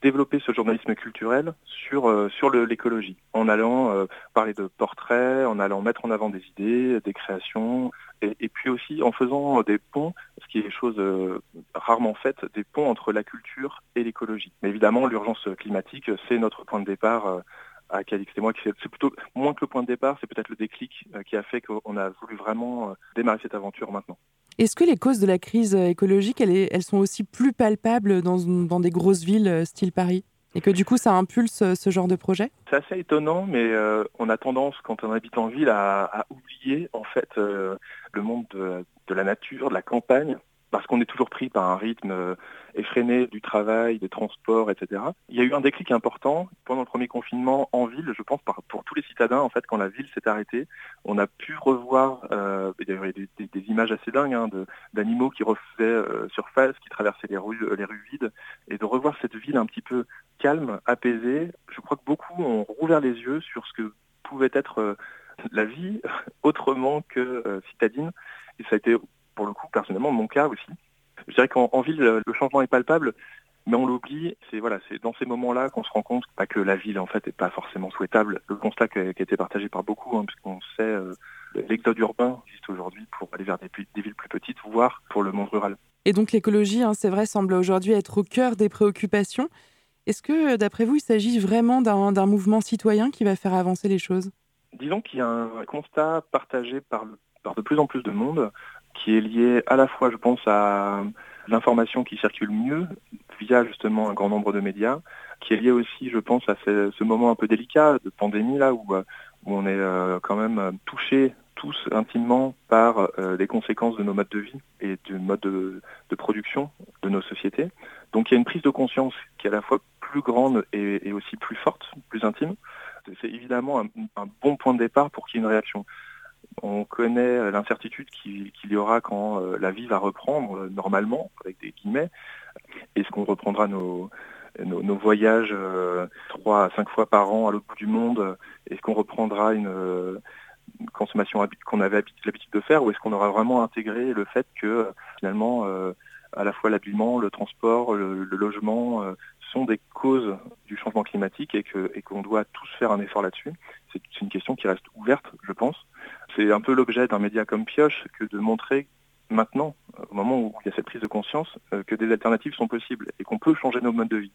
développer ce journalisme culturel sur, euh, sur l'écologie, en allant euh, parler de portraits, en allant mettre en avant des idées, des créations, et, puis aussi en faisant des ponts, ce qui est chose euh, rarement faite, des ponts entre la culture et l'écologie. Mais évidemment, l'urgence climatique, c'est notre point de départ à Calixte et moi, c'est plutôt moins que le point de départ, c'est peut-être le déclic qui a fait qu'on a voulu vraiment démarrer cette aventure maintenant. Est-ce que les causes de la crise euh, écologique, elles, sont aussi plus palpables dans, des grosses villes euh, style Paris? Et que du coup, ça impulse euh, ce genre de projet? C'est assez étonnant, mais on a tendance, quand on habite en ville, à, oublier en fait le monde de, de la nature, de la campagne, parce qu'on est toujours pris par un rythme euh, effréné du travail, des transports, etc. Il y a eu un déclic important pendant le premier confinement en ville, je pense, pour tous les citadins, en fait, quand la ville s'est arrêtée, on a pu revoir euh, des, des- des images assez dingues hein, d'animaux qui refaisaient euh, surface, qui traversaient les rues, les rues vides, et de revoir cette ville un petit peu calme, apaisée. Je crois que beaucoup ont rouvert les yeux sur ce que pouvait être euh, la vie autrement que euh, citadine. Et ça a été pour le coup, personnellement, mon cas aussi. Je dirais qu'en en ville, le changement est palpable, mais on l'oublie. C'est voilà, c'est dans ces moments-là qu'on se rend compte pas que la ville en fait n'est pas forcément souhaitable. Le constat qui a, qui a été partagé par beaucoup, hein, puisqu'on sait euh, l'exode urbain existe aujourd'hui pour aller vers des, des, villes plus petites, voire pour le monde rural. Et donc l'écologie, hein, c'est vrai, semble aujourd'hui être au cœur des préoccupations. Est-ce que, d'après vous, il s'agit vraiment d'un mouvement citoyen qui va faire avancer les choses? Disons qu'il y a un constat partagé par, par de plus en plus de monde qui est lié à la fois, je pense, à l'information qui circule mieux via justement un grand nombre de médias, qui est lié aussi, je pense, à ce, moment un peu délicat de pandémie là où, où on est euh, quand même touché tous intimement par euh, les conséquences de nos modes de vie et du mode de, production de nos sociétés. Donc il y a une prise de conscience qui est à la fois plus grande et, aussi plus forte, plus intime. C'est évidemment un, bon point de départ pour qu'il y ait une réaction. On connaît l'incertitude qu'il y aura quand euh, la vie va reprendre euh, normalement, avec des guillemets. Est-ce qu'on reprendra nos, voyages euh, trois à cinq fois par an à l'autre bout du monde? Est-ce qu'on reprendra une, euh, consommation qu'on avait l'habitude de faire? Ou est-ce qu'on aura vraiment intégré le fait que finalement à la fois l'habillement, le transport, le, logement sont des causes du changement climatique et qu'on doit tous faire un effort là-dessus? C'est une question qui reste ouverte, je pense. C'est un peu l'objet d'un média comme Pioche que de montrer maintenant, au moment où il y a cette prise de conscience, que des alternatives sont possibles et qu'on peut changer nos modes de vie.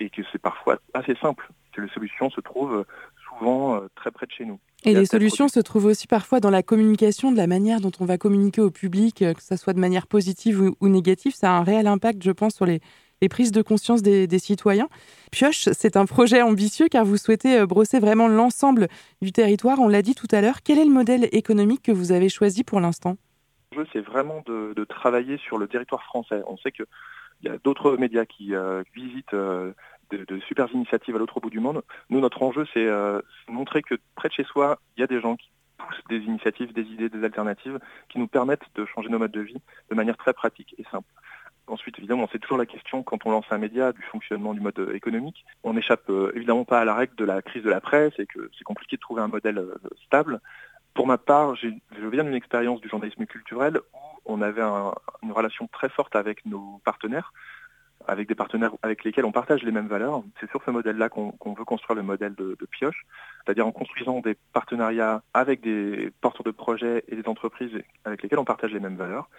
Et que c'est parfois assez simple, que les solutions se trouvent souvent très près de chez nous. Et, les solutions se trouvent aussi parfois dans la communication, de la manière dont on va communiquer au public, que ce soit de manière positive ou, ou négative. Ça a un réel impact, je pense, sur les, les prises de conscience des, citoyens. Pioche, c'est un projet ambitieux car vous souhaitez brosser vraiment l'ensemble du territoire. On l'a dit tout à l'heure. Quel est le modèle économique que vous avez choisi pour l'instant? Le jeu, c'est vraiment de, travailler sur le territoire français. On sait qu'il y a d'autres médias qui euh, visitent euh, de, de, super initiatives à l'autre bout du monde. Nous, notre enjeu, c'est euh, montrer que près de chez soi, il y a des gens qui poussent des initiatives, des idées, des alternatives qui nous permettent de changer nos modes de vie de manière très pratique et simple. Ensuite, évidemment, c'est toujours la question quand on lance un média du fonctionnement du mode économique. On n'échappe euh, évidemment pas à la règle de la crise de la presse et que c'est compliqué de trouver un modèle euh, stable. Pour ma part, je viens d'une expérience du journalisme culturel où on avait un, une relation très forte avec nos partenaires, avec des partenaires avec lesquels on partage les mêmes valeurs. C'est sur ce modèle-là qu'on qu veut construire le modèle de, de Pioche, c'est-à-dire en construisant des partenariats avec des porteurs de projets et des entreprises avec lesquels on partage les mêmes valeurs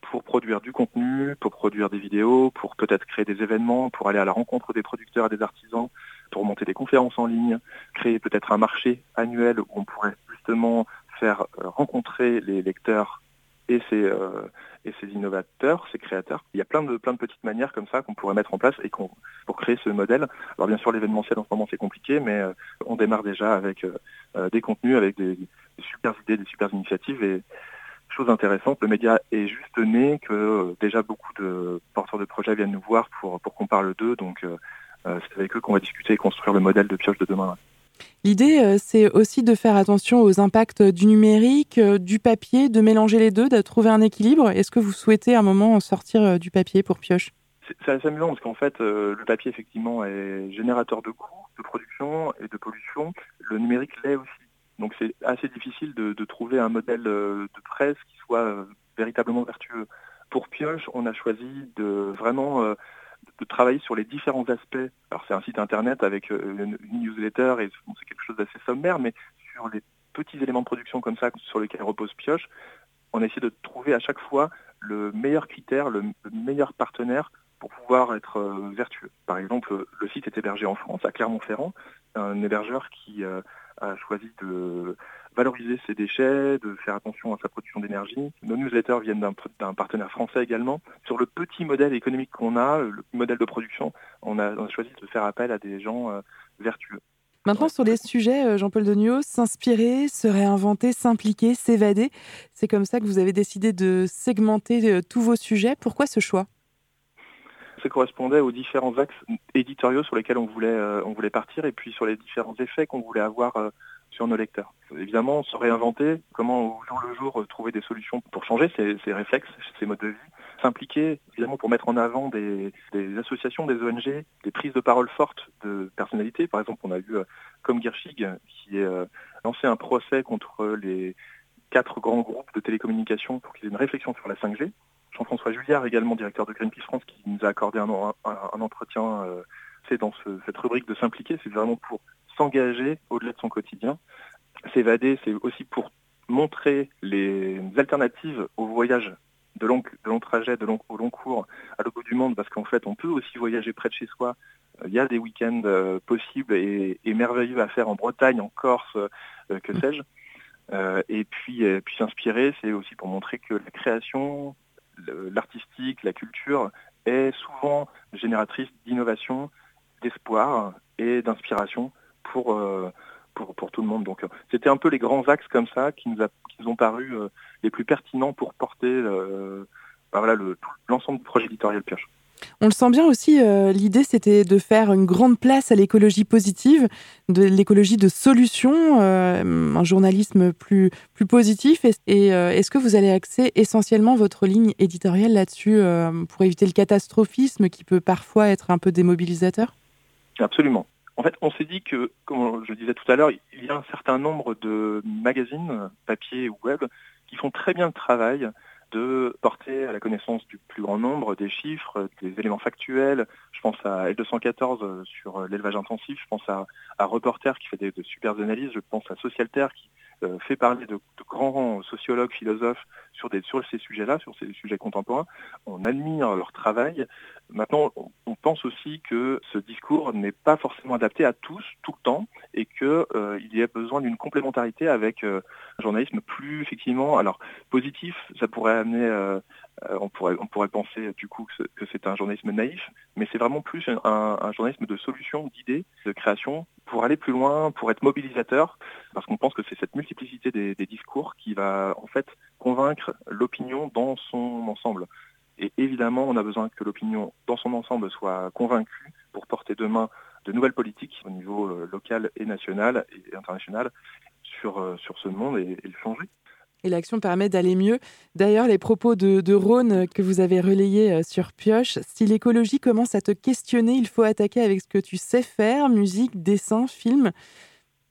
pour produire du contenu, pour produire des vidéos, pour peut-être créer des événements, pour aller à la rencontre des producteurs et des artisans, pour monter des conférences en ligne, créer peut-être un marché annuel où on pourrait justement faire rencontrer les lecteurs et ces, euh, et ces innovateurs, ces créateurs. Il y a plein de, plein de petites manières comme ça qu'on pourrait mettre en place et qu'on pour créer ce modèle. Alors bien sûr, l'événementiel en ce moment c'est compliqué, mais euh, on démarre déjà avec euh, des contenus, avec des, des super idées, des super initiatives et chose intéressante, le média est juste né, que euh, déjà beaucoup de porteurs de projets viennent nous voir pour, pour qu'on parle d'eux, donc euh, c'est avec eux qu'on va discuter et construire le modèle de pioche de demain. L'idée, euh, c'est aussi de faire attention aux impacts du numérique, euh, du papier, de mélanger les deux, de trouver un équilibre. Est-ce que vous souhaitez à un moment sortir euh, du papier pour pioche? C'est assez amusant parce qu'en fait, euh, le papier, effectivement, est générateur de coûts, de production et de pollution. Le numérique l'est aussi. Donc c'est assez difficile de, trouver un modèle de presse qui soit euh, véritablement vertueux. Pour Pioche, on a choisi de vraiment euh, de travailler sur les différents aspects. Alors c'est un site internet avec euh, une, newsletter et c'est quelque chose d'assez sommaire, mais sur les petits éléments de production comme ça sur lesquels repose Pioche, on a essayé de trouver à chaque fois le meilleur critère, le, le meilleur partenaire pour pouvoir être euh, vertueux. Par exemple, le site est hébergé en France, à Clermont-Ferrand, un hébergeur qui euh, a choisi de valoriser ses déchets, de faire attention à sa production d'énergie. Nos newsletters viennent d'un partenaire français également. Sur le petit modèle économique qu'on a, le modèle de production, on a, on a, choisi de faire appel à des gens euh, vertueux. Maintenant, sur les sujets, Jean-Paul Degnaud, s'inspirer, se réinventer, s'impliquer, s'évader, c'est comme ça que vous avez décidé de segmenter tous vos sujets. Pourquoi ce choix? Ça correspondait aux différents axes éditoriaux sur lesquels on voulait, euh, on voulait partir et puis sur les différents effets qu'on voulait avoir euh, sur nos lecteurs. Évidemment, se réinventer, comment au jour le jour trouver des solutions pour changer ces, réflexes, ces modes de vie, s'impliquer évidemment pour mettre en avant des, associations, des ONG, des prises de parole fortes de personnalités. Par exemple, on a euh, comme Gershig qui a euh, lancé un procès contre les quatre grands groupes de télécommunications pour qu'il y ait une réflexion sur la 5G. Jean-François Julliard, également directeur de Greenpeace France, qui nous a accordé un, un- un entretien. euh, c'est dans ce- cette rubrique de s'impliquer, c'est vraiment pour s'engager au-delà de son quotidien. S'évader, c'est aussi pour montrer les alternatives au voyage de long, de long trajet, de long, au long cours à l'autre bout du monde, parce qu'en fait, on peut aussi voyager près de chez soi. Euh, Il y a des week-ends euh, possibles et, et merveilleux à faire en Bretagne, en Corse, euh, que sais-je. Euh, et puis, euh, puis s'inspirer, c'est aussi pour montrer que la création, l'artistique, la culture est souvent génératrice d'innovation, d'espoir et d'inspiration pour, euh, pour, pour tout le monde. Donc c'était un peu les grands axes comme ça qui nous, a- qui nous ont paru euh, les plus pertinents pour porter euh, bah voilà, l'ensemble du projet éditorial Pioche. On le sent bien aussi, euh, l'idée c'était de faire une grande place à l'écologie positive, de l'écologie de solutions, euh, un journalisme plus, plus positif. Et, euh, est-ce que vous allez axer essentiellement votre ligne éditoriale là-dessus pour éviter le catastrophisme qui peut parfois être un peu démobilisateur? Absolument. En fait, on s'est dit que, comme je le disais tout à l'heure, il y a un certain nombre de magazines, papier ou web, qui font très bien le travail de porter à la connaissance du plus grand nombre des chiffres, des éléments factuels. Je pense à L214 euh, sur euh, l'élevage intensif, je pense à, à Reporter qui fait des, de super analyses, je pense à Socialterre qui fait parler de, de grands sociologues, philosophes sur, des, sur ces sujets-là, sur ces sujets contemporains. On admire leur travail. Maintenant, on- pense aussi que ce discours n'est pas forcément adapté à tous, tout le temps, et qu'il y a besoin d'une complémentarité avec euh, un journalisme plus, effectivement, alors positif, ça pourrait amener, euh, euh, on, pourrait, on pourrait penser euh, du coup que c'est- un journalisme naïf, mais c'est vraiment plus un, journalisme de solutions, d'idées, de création, pour aller plus loin, pour être mobilisateur, parce qu'on pense que c'est cette multiplicité des, discours qui va en fait convaincre l'opinion dans son ensemble. Et évidemment, on a besoin que l'opinion dans son ensemble soit convaincue pour porter demain de nouvelles politiques au niveau euh, local et national et international sur, euh, ce monde et le changer. Et l'action permet d'aller mieux. D'ailleurs, les propos de, de Rhône que vous avez relayés euh, sur Pioche, si l'écologie commence à te questionner, il faut attaquer avec ce que tu sais faire, musique, dessin, film.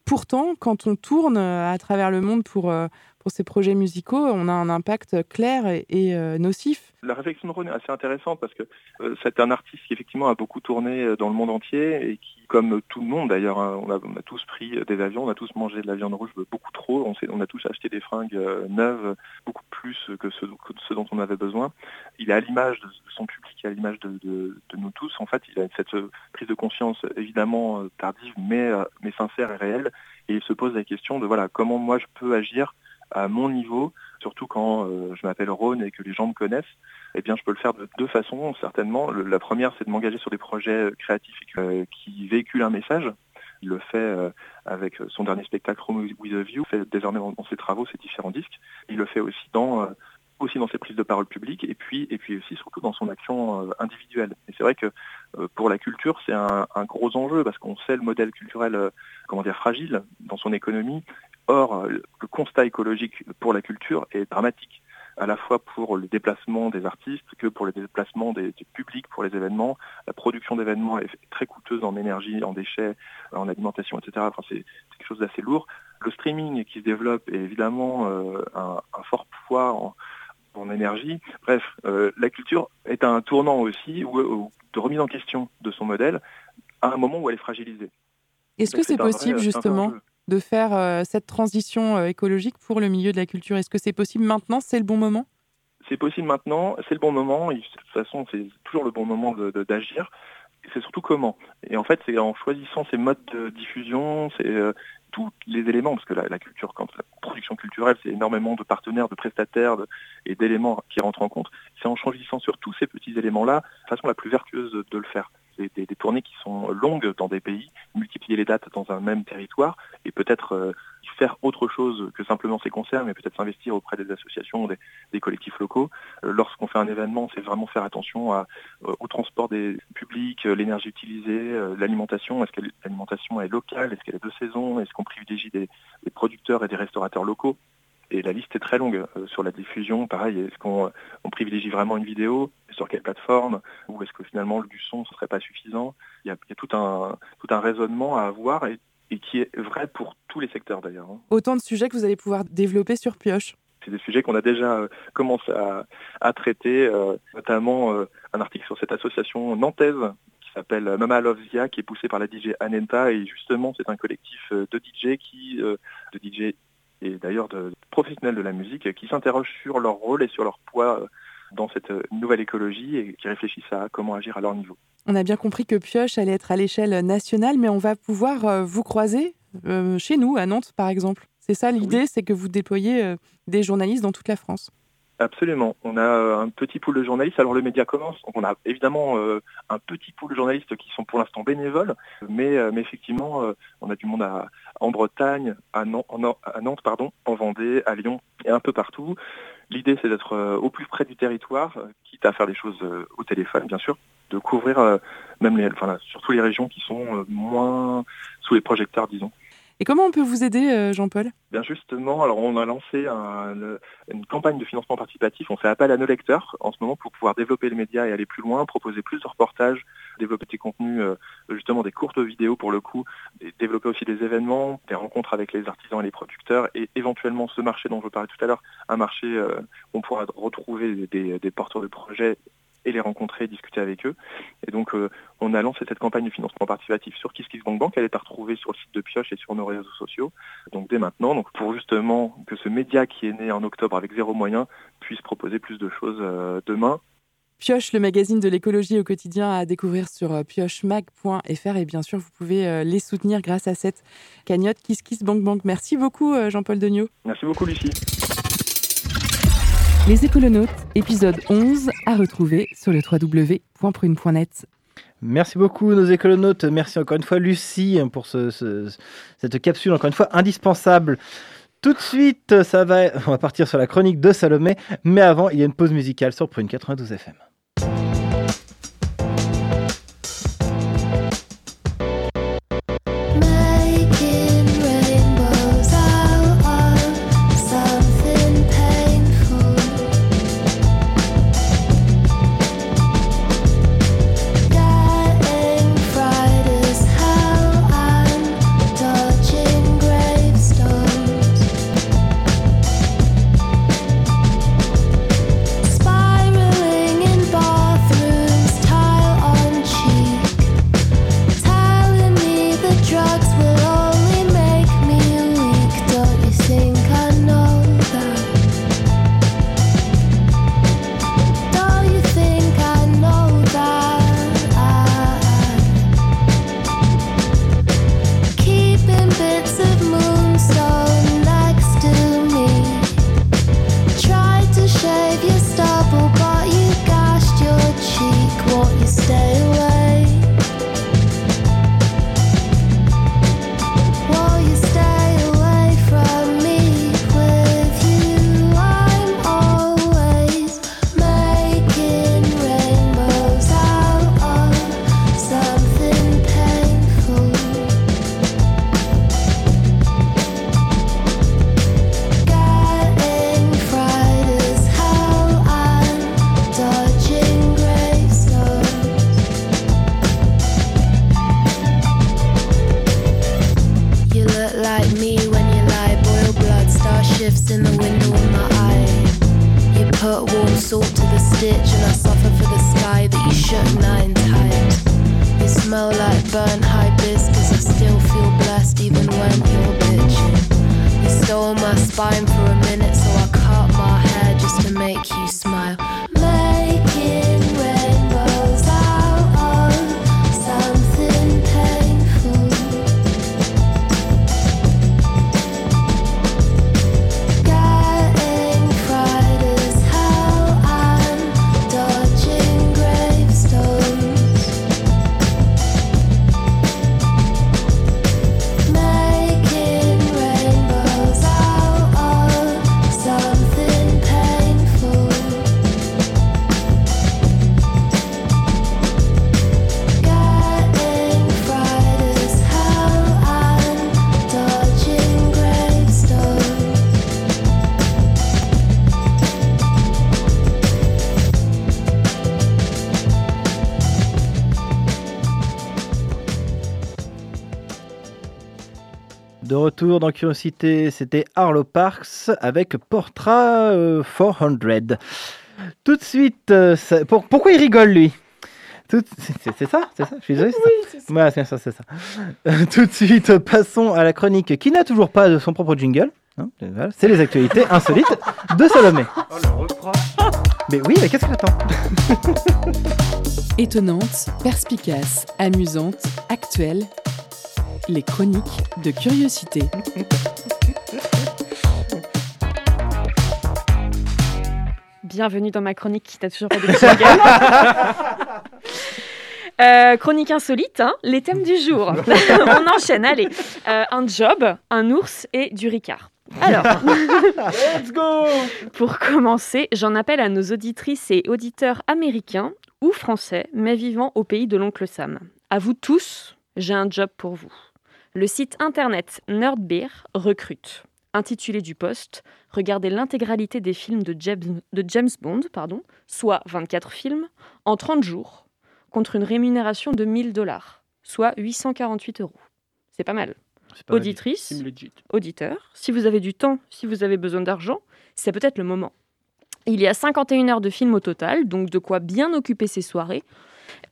Pourtant, quand on tourne euh, à travers le monde pour, euh, pour ces projets musicaux, on a un impact clair et, euh, nocif. La réflexion de Rhône est assez intéressante parce que euh, c'est un artiste qui effectivement a beaucoup tourné euh, dans le monde entier et qui, comme tout le monde d'ailleurs, hein, on, a, tous pris des avions, on a tous mangé de la viande rouge beaucoup trop, on, a tous acheté des fringues neuves beaucoup plus que ce, dont on avait besoin. Il est à l'image de, son public, à l'image de, nous tous. En fait, il a cette prise de conscience évidemment tardive, mais, mais sincère et réelle. Et il se pose la question de voilà comment moi je peux agir à mon niveau, surtout quand euh, je m'appelle Rhône et que les gens me connaissent, eh bien je peux le faire de deux façons certainement. La première c'est de m'engager sur des projets euh, créatifs euh, qui véhiculent un message. Il le fait avec son dernier spectacle Home with a View, fait désormais dans, ses travaux ses différents disques. Il le fait aussi dans aussi dans ses prises de parole publiques et puis et puis aussi surtout dans son action individuelle. Et c'est vrai que pour la culture c'est un, un gros enjeu parce qu'on sait le modèle culturel comment dire fragile dans son économie. Or euh, le constat écologique pour la culture est dramatique à la fois pour le déplacement des artistes que pour le déplacement des, des publics pour les événements. La production d'événements est très coûteuse en énergie, en déchets, en alimentation, etc. Enfin, c'est quelque chose d'assez lourd. Le streaming qui se développe est évidemment euh, un, un fort poids en, en énergie. Bref, euh, la culture est un tournant aussi de remise en question de son modèle à un moment où elle est fragilisée. Est-ce que c'est possible vrai justement. De faire euh, cette transition euh, écologique pour le milieu de la culture. Est-ce que c'est possible maintenant? C'est le bon moment? C'est possible maintenant, c'est le bon moment, de toute façon c'est toujours le bon moment d'agir, c'est surtout comment. Et en fait c'est en choisissant ces modes de diffusion, c'est euh, tous les éléments, parce que la, la culture, quand la production culturelle, c'est énormément de partenaires, de prestataires et d'éléments qui rentrent en compte, c'est en choisissant sur tous ces petits éléments-là, de façon la plus vertueuse de, le faire. Des tournées qui sont longues dans des pays, multiplier les dates dans un même territoire, et peut-être euh, faire autre chose que simplement ces concerts, mais peut-être s'investir auprès des associations, des, des collectifs locaux. Euh, Lorsqu'on fait un événement, c'est vraiment faire attention à, euh, au transport des publics, l'énergie utilisée, l'alimentation. Est-ce que l'alimentation est locale? Est-ce qu'elle est de saison? Est-ce qu'on privilégie des, producteurs et des restaurateurs locaux? Et la liste est très longue sur la diffusion. Pareil, est-ce qu'on on privilégie vraiment une vidéo? Sur quelle plateforme? Ou est-ce que finalement du son ne serait pas suffisant? Il y, a, il y a tout un tout un raisonnement à avoir et et qui est vrai pour tous les secteurs d'ailleurs. hein. Autant de sujets que vous allez pouvoir développer sur Pioche. C'est des sujets qu'on a déjà euh, commencé à, à traiter, euh, notamment euh, un article sur cette association nantaise qui s'appelle Mama Loves Ya, qui est poussée par la DJ Anenta, et justement c'est un collectif de DJ qui, euh, de DJ et d'ailleurs de professionnels de la musique, qui s'interrogent sur leur rôle et sur leur poids dans cette euh, nouvelle écologie et qui réfléchissent à comment agir à leur niveau. On a bien compris que Pioche allait être à l'échelle nationale, mais on va pouvoir euh, vous croiser euh, chez nous, à Nantes par exemple. C'est ça l'idée, c'est que vous déployez euh, des journalistes dans toute la France. Absolument. On a un petit pool de journalistes. Alors le média commence. Donc on a évidemment euh, un petit pool de journalistes qui sont pour l'instant bénévoles, mais, euh, mais effectivement, euh, on a du monde à, en Bretagne, à, Nan- en Nan- à Nantes, pardon, en Vendée, à Lyon et un peu partout. L'idée, c'est d'être euh, au plus près du territoire, euh, quitte à faire des choses euh, au téléphone, bien sûr, de couvrir même les, enfin, surtout les régions qui sont moins sous les projecteurs, disons. Et comment on peut vous aider, Jean-Paul? Bien justement, alors on a lancé un- une campagne de financement participatif. On fait appel à nos lecteurs en ce moment pour pouvoir développer le média et aller plus loin, proposer plus de reportages, développer des contenus, justement des courtes vidéos pour le coup, et développer aussi des événements, des rencontres avec les artisans et les producteurs, et éventuellement ce marché dont je parlais tout à l'heure, un marché euh, où on pourra retrouver des, porteurs de projets et les rencontrer, discuter avec eux. Et donc, euh, on a lancé cette campagne de financement participatif sur KissKissBankBank. Elle est à retrouver sur le site de Pioche et sur nos réseaux sociaux. Donc, dès maintenant, donc pour justement que ce média qui est né en octobre avec zéro moyen puisse proposer plus de choses euh, demain. Pioche, le magazine de l'écologie au quotidien à découvrir sur euh, piochemag.fr et bien sûr vous pouvez euh, les soutenir grâce à cette cagnotte Kiss Kiss Bank Bank. Merci beaucoup euh, Jean-Paul Degnaud. Merci beaucoup, Lucie. Les écolonautes, épisode 11 à retrouver sur le www.prune.net. Merci beaucoup nos écolonautes. Merci encore une fois Lucie pour ce- ce- cette capsule encore une fois indispensable. Tout de suite, ça va, on va partir sur la chronique de Salomé, mais avant, il y a une pause musicale sur Prune 92 FM. De retour dans Curiosité, c'était Arlo Parks avec Portrait euh, 400. Tout de suite, euh, ça- pourquoi il rigole lui? Tout- C'est ça, c'est ça, je suis désolé. c'est ça Ouais, c'est ça, c'est ça. Euh, Tout de suite, passons à la chronique qui n'a toujours pas de son propre jingle. hein, c'est les actualités insolites de Salomé. Mais oui, mais qu'est-ce qu'elle attend Étonnante, perspicace, amusante, actuelle. Les chroniques de curiosité. Bienvenue dans ma chronique qui t'a toujours pas de jingle. Euh, chronique insolite, hein, les thèmes du jour. On enchaîne, allez. Euh, un job, un ours et du Ricard. Alors, Let's go pour commencer, j'en appelle à nos auditrices et auditeurs américains ou français, mais vivant au pays de l'oncle Sam. À vous tous, j'ai un job pour vous. Le site internet Nerdbeer recrute. Intitulé du poste, regardez l'intégralité des films de James, de James Bond, pardon, soit 24 films, en 30 jours, contre une rémunération de 1000 dollars, soit 848 euros. C'est pas mal. pas. Auditrice, auditeur, si vous avez du temps, si vous avez besoin d'argent, c'est peut-être le moment. Il y a 51 heures de film au total, donc de quoi bien occuper ses soirées.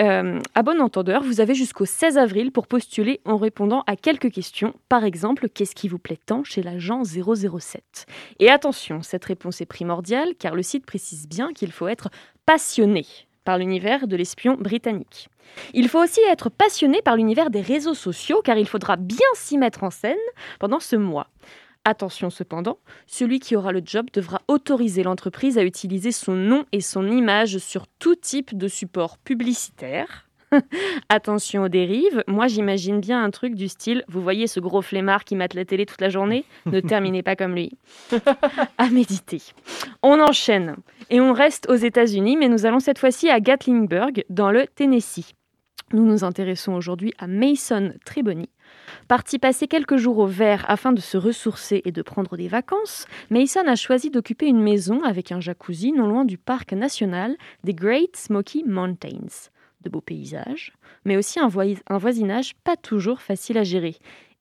Euh, à bon entendeur, vous avez jusqu'au 16 avril pour postuler en répondant à quelques questions. Par exemple, qu'est-ce qui vous plaît tant chez l'agent 007 Et attention, cette réponse est primordiale car le site précise bien qu'il faut être passionné par l'univers de l'espion britannique. Il faut aussi être passionné par l'univers des réseaux sociaux car il faudra bien s'y mettre en scène pendant ce mois. Attention cependant, celui qui aura le job devra autoriser l'entreprise à utiliser son nom et son image sur tout type de support publicitaire. Attention aux dérives, moi j'imagine bien un truc du style, vous voyez ce gros flemmard qui mate la télé toute la journée Ne terminez pas comme lui. à méditer. On enchaîne et on reste aux États-Unis, mais nous allons cette fois-ci à Gatlinburg, dans le Tennessee. Nous nous intéressons aujourd'hui à Mason Trebony. Parti passer quelques jours au vert afin de se ressourcer et de prendre des vacances, Mason a choisi d'occuper une maison avec un jacuzzi non loin du parc national des Great Smoky Mountains. De beaux paysages, mais aussi un, voi- un voisinage pas toujours facile à gérer.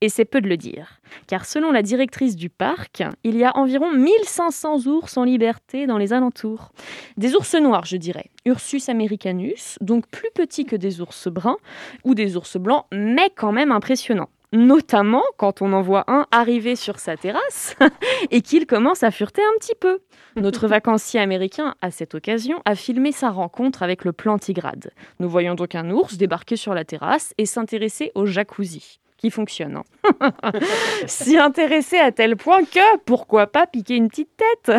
Et c'est peu de le dire, car selon la directrice du parc, il y a environ 1500 ours en liberté dans les alentours. Des ours noirs, je dirais, Ursus americanus, donc plus petits que des ours bruns ou des ours blancs, mais quand même impressionnants. Notamment quand on en voit un arriver sur sa terrasse et qu'il commence à fureter un petit peu. Notre vacancier américain, à cette occasion, a filmé sa rencontre avec le plantigrade. Nous voyons donc un ours débarquer sur la terrasse et s'intéresser au jacuzzi fonctionne. hein. S'y intéresser à tel point que, pourquoi pas piquer une petite tête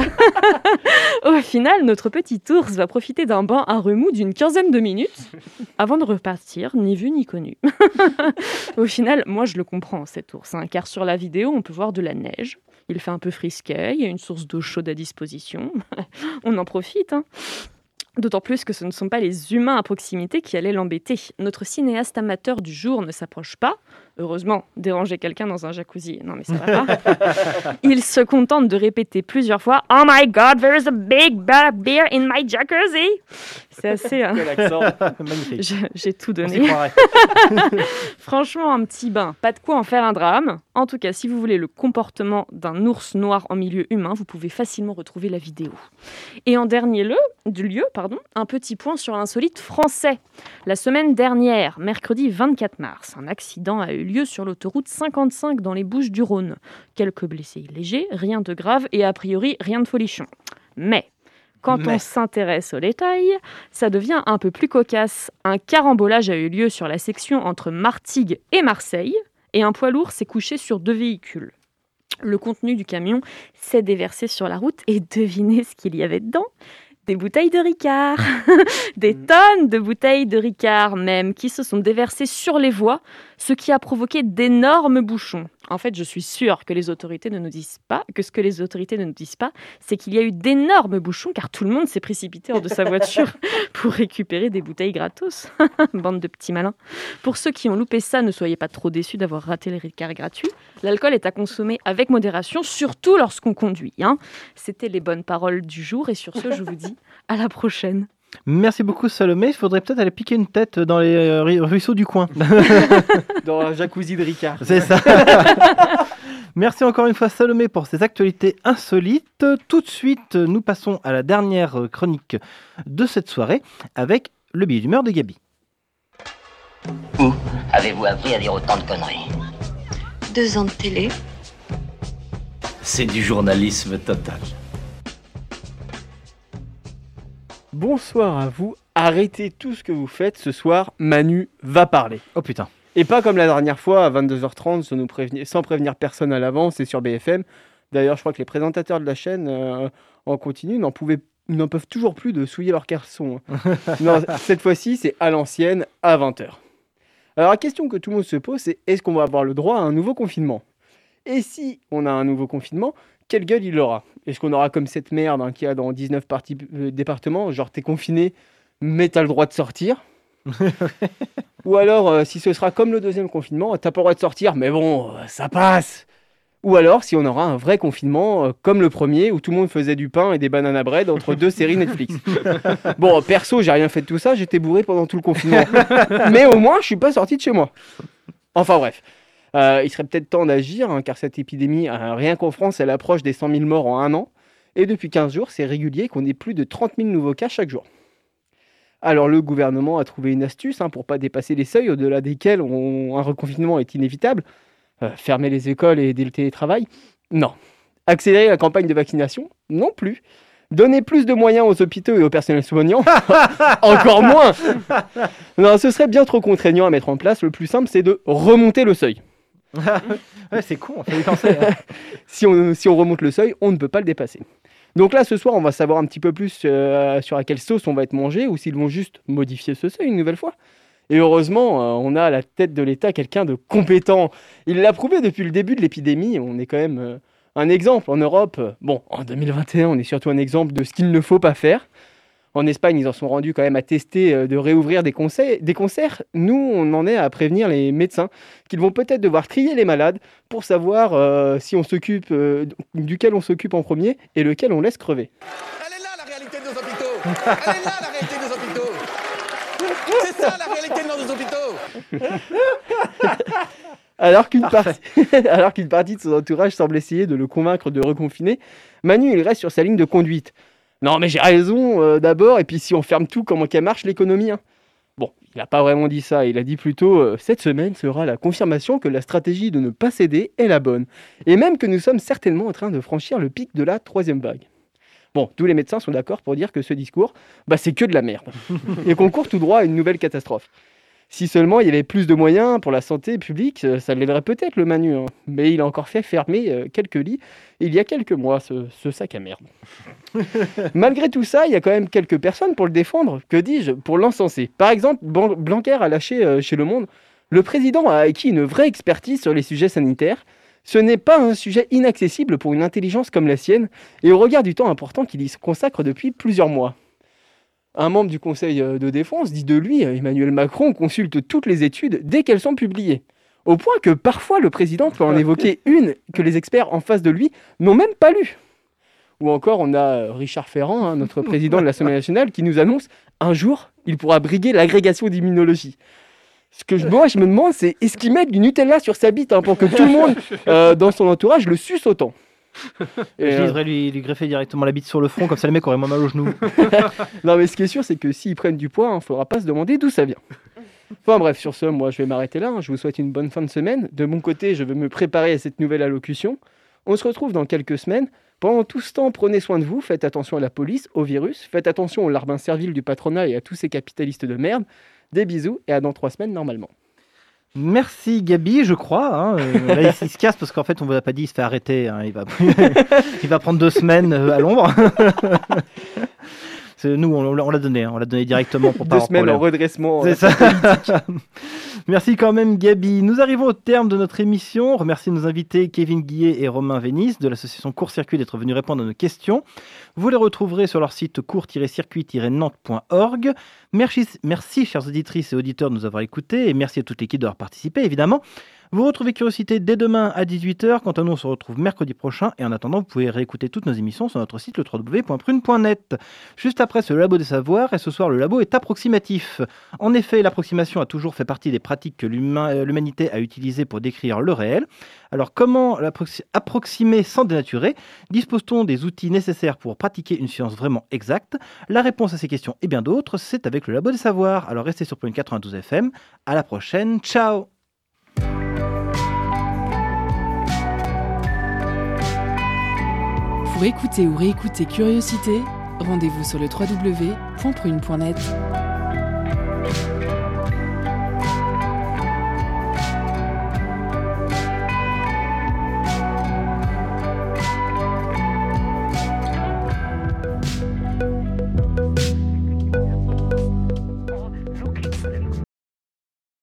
Au final, notre petit ours va profiter d'un bain à remous d'une quinzaine de minutes avant de repartir, ni vu ni connu. Au final, moi je le comprends cet ours, hein, car sur la vidéo on peut voir de la neige. Il fait un peu frisquet, il y a une source d'eau chaude à disposition. on en profite. hein. D'autant plus que ce ne sont pas les humains à proximité qui allaient l'embêter. Notre cinéaste amateur du jour ne s'approche pas. Heureusement, déranger quelqu'un dans un jacuzzi, non mais ça va pas. Il se contente de répéter plusieurs fois Oh my god, there is a big black bear in my jacuzzi. C'est assez. hein. J'ai tout donné. Franchement, un petit bain, pas de quoi en faire un drame. En tout cas, si vous voulez le comportement d'un ours noir en milieu humain, vous pouvez facilement retrouver la vidéo. Et en dernier lieu, du lieu, pardon, un petit point sur l'insolite français. La semaine dernière, mercredi 24 mars, un accident a eu lieu sur l'autoroute 55 dans les Bouches du Rhône. Quelques blessés légers, rien de grave et a priori rien de folichon. Mais quand Mais. on s'intéresse au détail, ça devient un peu plus cocasse. Un carambolage a eu lieu sur la section entre Martigues et Marseille, et un poids lourd s'est couché sur deux véhicules. Le contenu du camion s'est déversé sur la route, et devinez ce qu'il y avait dedans? Des bouteilles de Ricard, des tonnes de bouteilles de Ricard même, qui se sont déversées sur les voies, ce qui a provoqué d'énormes bouchons. En fait, je suis sûre que les autorités ne nous disent pas, que ce que les autorités ne nous disent pas, c'est qu'il y a eu d'énormes bouchons, car tout le monde s'est précipité hors de sa voiture pour récupérer des bouteilles gratos. Bande de petits malins. Pour ceux qui ont loupé ça, ne soyez pas trop déçus d'avoir raté les Ricard gratuits. L'alcool est à consommer avec modération, surtout lorsqu'on conduit. hein. C'était les bonnes paroles du jour, et sur ce, je vous dis à la prochaine. Merci beaucoup Salomé. Il faudrait peut-être aller piquer une tête dans les euh, ru- ruisseaux du coin. Dans un jacuzzi de Ricard. C'est ça. Merci encore une fois Salomé pour ces actualités insolites. Tout de suite, nous passons à la dernière chronique de cette soirée avec le billet d'humeur de Gabi. Où avez-vous appris à dire autant de conneries? Deux ans de télé. C'est du journalisme total. Bonsoir à vous. Arrêtez tout ce que vous faites. Ce soir, Manu va parler. Oh putain. Et pas comme la dernière fois à 22h30 sans, nous prévenir, sans prévenir personne à l'avance et sur BFM. D'ailleurs, je crois que les présentateurs de la chaîne euh, en continu n'en pouvaient n'en peuvent toujours plus de souiller leurs caleçons. hein. non, cette fois-ci, c'est à l'ancienne, à 20h. Alors la question que tout le monde se pose, c'est est-ce qu'on va avoir le droit à un nouveau confinement? Et si on a un nouveau confinement, quelle gueule il aura? Est-ce qu'on aura comme cette merde hein, qu'il y a dans 19 parties, euh, départements, genre t'es confiné, mais t'as le droit de sortir? Ou alors, euh, si ce sera comme le deuxième confinement, t'as pas le droit de sortir, mais bon, euh, ça passe Ou alors, si on aura un vrai confinement, euh, comme le premier, où tout le monde faisait du pain et des bananes à bread entre deux séries Netflix. Bon, perso, j'ai rien fait de tout ça, j'étais bourré pendant tout le confinement. mais au moins, je suis pas sorti de chez moi. Enfin bref. Euh, il serait peut-être temps d'agir, hein, car cette épidémie, euh, rien qu'en France, elle approche des 100 000 morts en un an. Et depuis 15 jours, c'est régulier qu'on ait plus de 30 000 nouveaux cas chaque jour. Alors le gouvernement a trouvé une astuce hein, pour pas dépasser les seuils au-delà desquels un reconfinement est inévitable. Euh, fermer les écoles et aider le télétravail? Non. Accélérer la campagne de vaccination? Non plus. Donner plus de moyens aux hôpitaux et au personnel soignant? Encore moins Non, ce serait bien trop contraignant à mettre en place. Le plus simple, c'est de remonter le seuil. c'est con, hein. si, on, si on remonte le seuil, on ne peut pas le dépasser. Donc là, ce soir, on va savoir un petit peu plus euh, sur à quelle sauce on va être mangé ou s'ils vont juste modifier ce seuil une nouvelle fois. Et heureusement, euh, on a à la tête de l'État quelqu'un de compétent. Il l'a prouvé depuis le début de l'épidémie. On est quand même euh, un exemple en Europe. Bon, en 2021, on est surtout un exemple de ce qu'il ne faut pas faire. En Espagne, ils en sont rendus quand même à tester euh, de réouvrir des, conseils, des concerts. Nous, on en est à prévenir les médecins qu'ils vont peut-être devoir trier les malades pour savoir euh, si on s'occupe, euh, duquel on s'occupe en premier et lequel on laisse crever. La réalité de nos hôpitaux Elle est là, la réalité de nos hôpitaux C'est ça, la réalité de nos hôpitaux Alors qu'une partie, alors qu'une partie de son entourage semble essayer de le convaincre de reconfiner, Manu, il reste sur sa ligne de conduite. Non, mais j'ai raison euh, d'abord, et puis si on ferme tout, comment qu'elle marche l'économie hein Bon, il n'a pas vraiment dit ça, il a dit plutôt euh, cette semaine sera la confirmation que la stratégie de ne pas céder est la bonne, et même que nous sommes certainement en train de franchir le pic de la troisième vague. Bon, tous les médecins sont d'accord pour dire que ce discours, bah, c'est que de la merde, et qu'on court tout droit à une nouvelle catastrophe. Si seulement il y avait plus de moyens pour la santé publique, euh, ça l'aiderait peut-être le Manu. hein. Mais il a encore fait fermer euh, quelques lits il y a quelques mois, ce, ce sac à merde. Malgré tout ça, il y a quand même quelques personnes pour le défendre, que dis-je, pour l'encenser. Par exemple, Blanquer a lâché euh, chez Le Monde Le président a acquis une vraie expertise sur les sujets sanitaires. Ce n'est pas un sujet inaccessible pour une intelligence comme la sienne, et au regard du temps important qu'il y consacre depuis plusieurs mois. Un membre du Conseil euh, de défense dit de lui, euh, Emmanuel Macron consulte toutes les études dès qu'elles sont publiées. Au point que parfois le président peut en évoquer une que les experts en face de lui n'ont même pas lue. Ou encore, on a euh, Richard Ferrand, hein, notre président de l'Assemblée nationale, qui nous annonce un jour, il pourra briguer l'agrégation d'immunologie. Ce que je, moi, je me demande, c'est est-ce qu'il met du Nutella sur sa bite hein, pour que tout le monde euh, dans son entourage le suce autant? Et, Je euh, devrais lui, lui greffer directement la bite sur le front, comme ça le mec aurait moins mal au genou. non, mais ce qui est sûr, c'est que s'ils prennent du poids, il ne faudra pas se demander d'où ça vient. Enfin bref, sur ce, moi je vais m'arrêter là. hein. Je vous souhaite une bonne fin de semaine. De mon côté, je vais me préparer à cette nouvelle allocution. On se retrouve dans quelques semaines. Pendant tout ce temps, prenez soin de vous, faites attention à la police, au virus, faites attention aux larbins serviles du patronat et à tous ces capitalistes de merde. Des bisous et à dans trois semaines normalement. Merci Gabi, je crois. hein. Euh, là, il, il se casse parce qu'en fait, on ne vous a pas dit, il se fait arrêter. hein. Il, va... il va prendre deux semaines euh, à l'ombre. Nous, on, l'a- on l'a donné, hein. on l'a donné directement pour pas Deux semaines en redressement. C'est euh, ça. Merci quand même Gabi. Nous arrivons au terme de notre émission. Remercie nos invités Kevin Guillet et Romain Vénis de l'association Court Circuit d'être venus répondre à nos questions. Vous les retrouverez sur leur site court-circuit-nantes.org. Merci, merci chères auditrices et auditeurs de nous avoir écoutés et merci à toute l'équipe d'avoir participé évidemment. Vous retrouvez Curiosité dès demain à 18h. Quant à nous, on se retrouve mercredi prochain. Et en attendant, vous pouvez réécouter toutes nos émissions sur notre site le www.prune.net. Juste après, le labo des savoirs et ce soir, le labo est approximatif. En effet, l'approximation a toujours fait partie des pratiques que euh, l'humanité a utilisées pour décrire le réel. Alors, comment approximer sans dénaturer? Dispose-t-on des outils nécessaires pour pratiquer une science vraiment exacte? La réponse à ces questions et bien d'autres, c'est avec le labo des savoirs. Alors, restez sur Point 92 FM. À la prochaine. Ciao Pour écouter ou réécouter Curiosité, rendez-vous sur www.prune.net.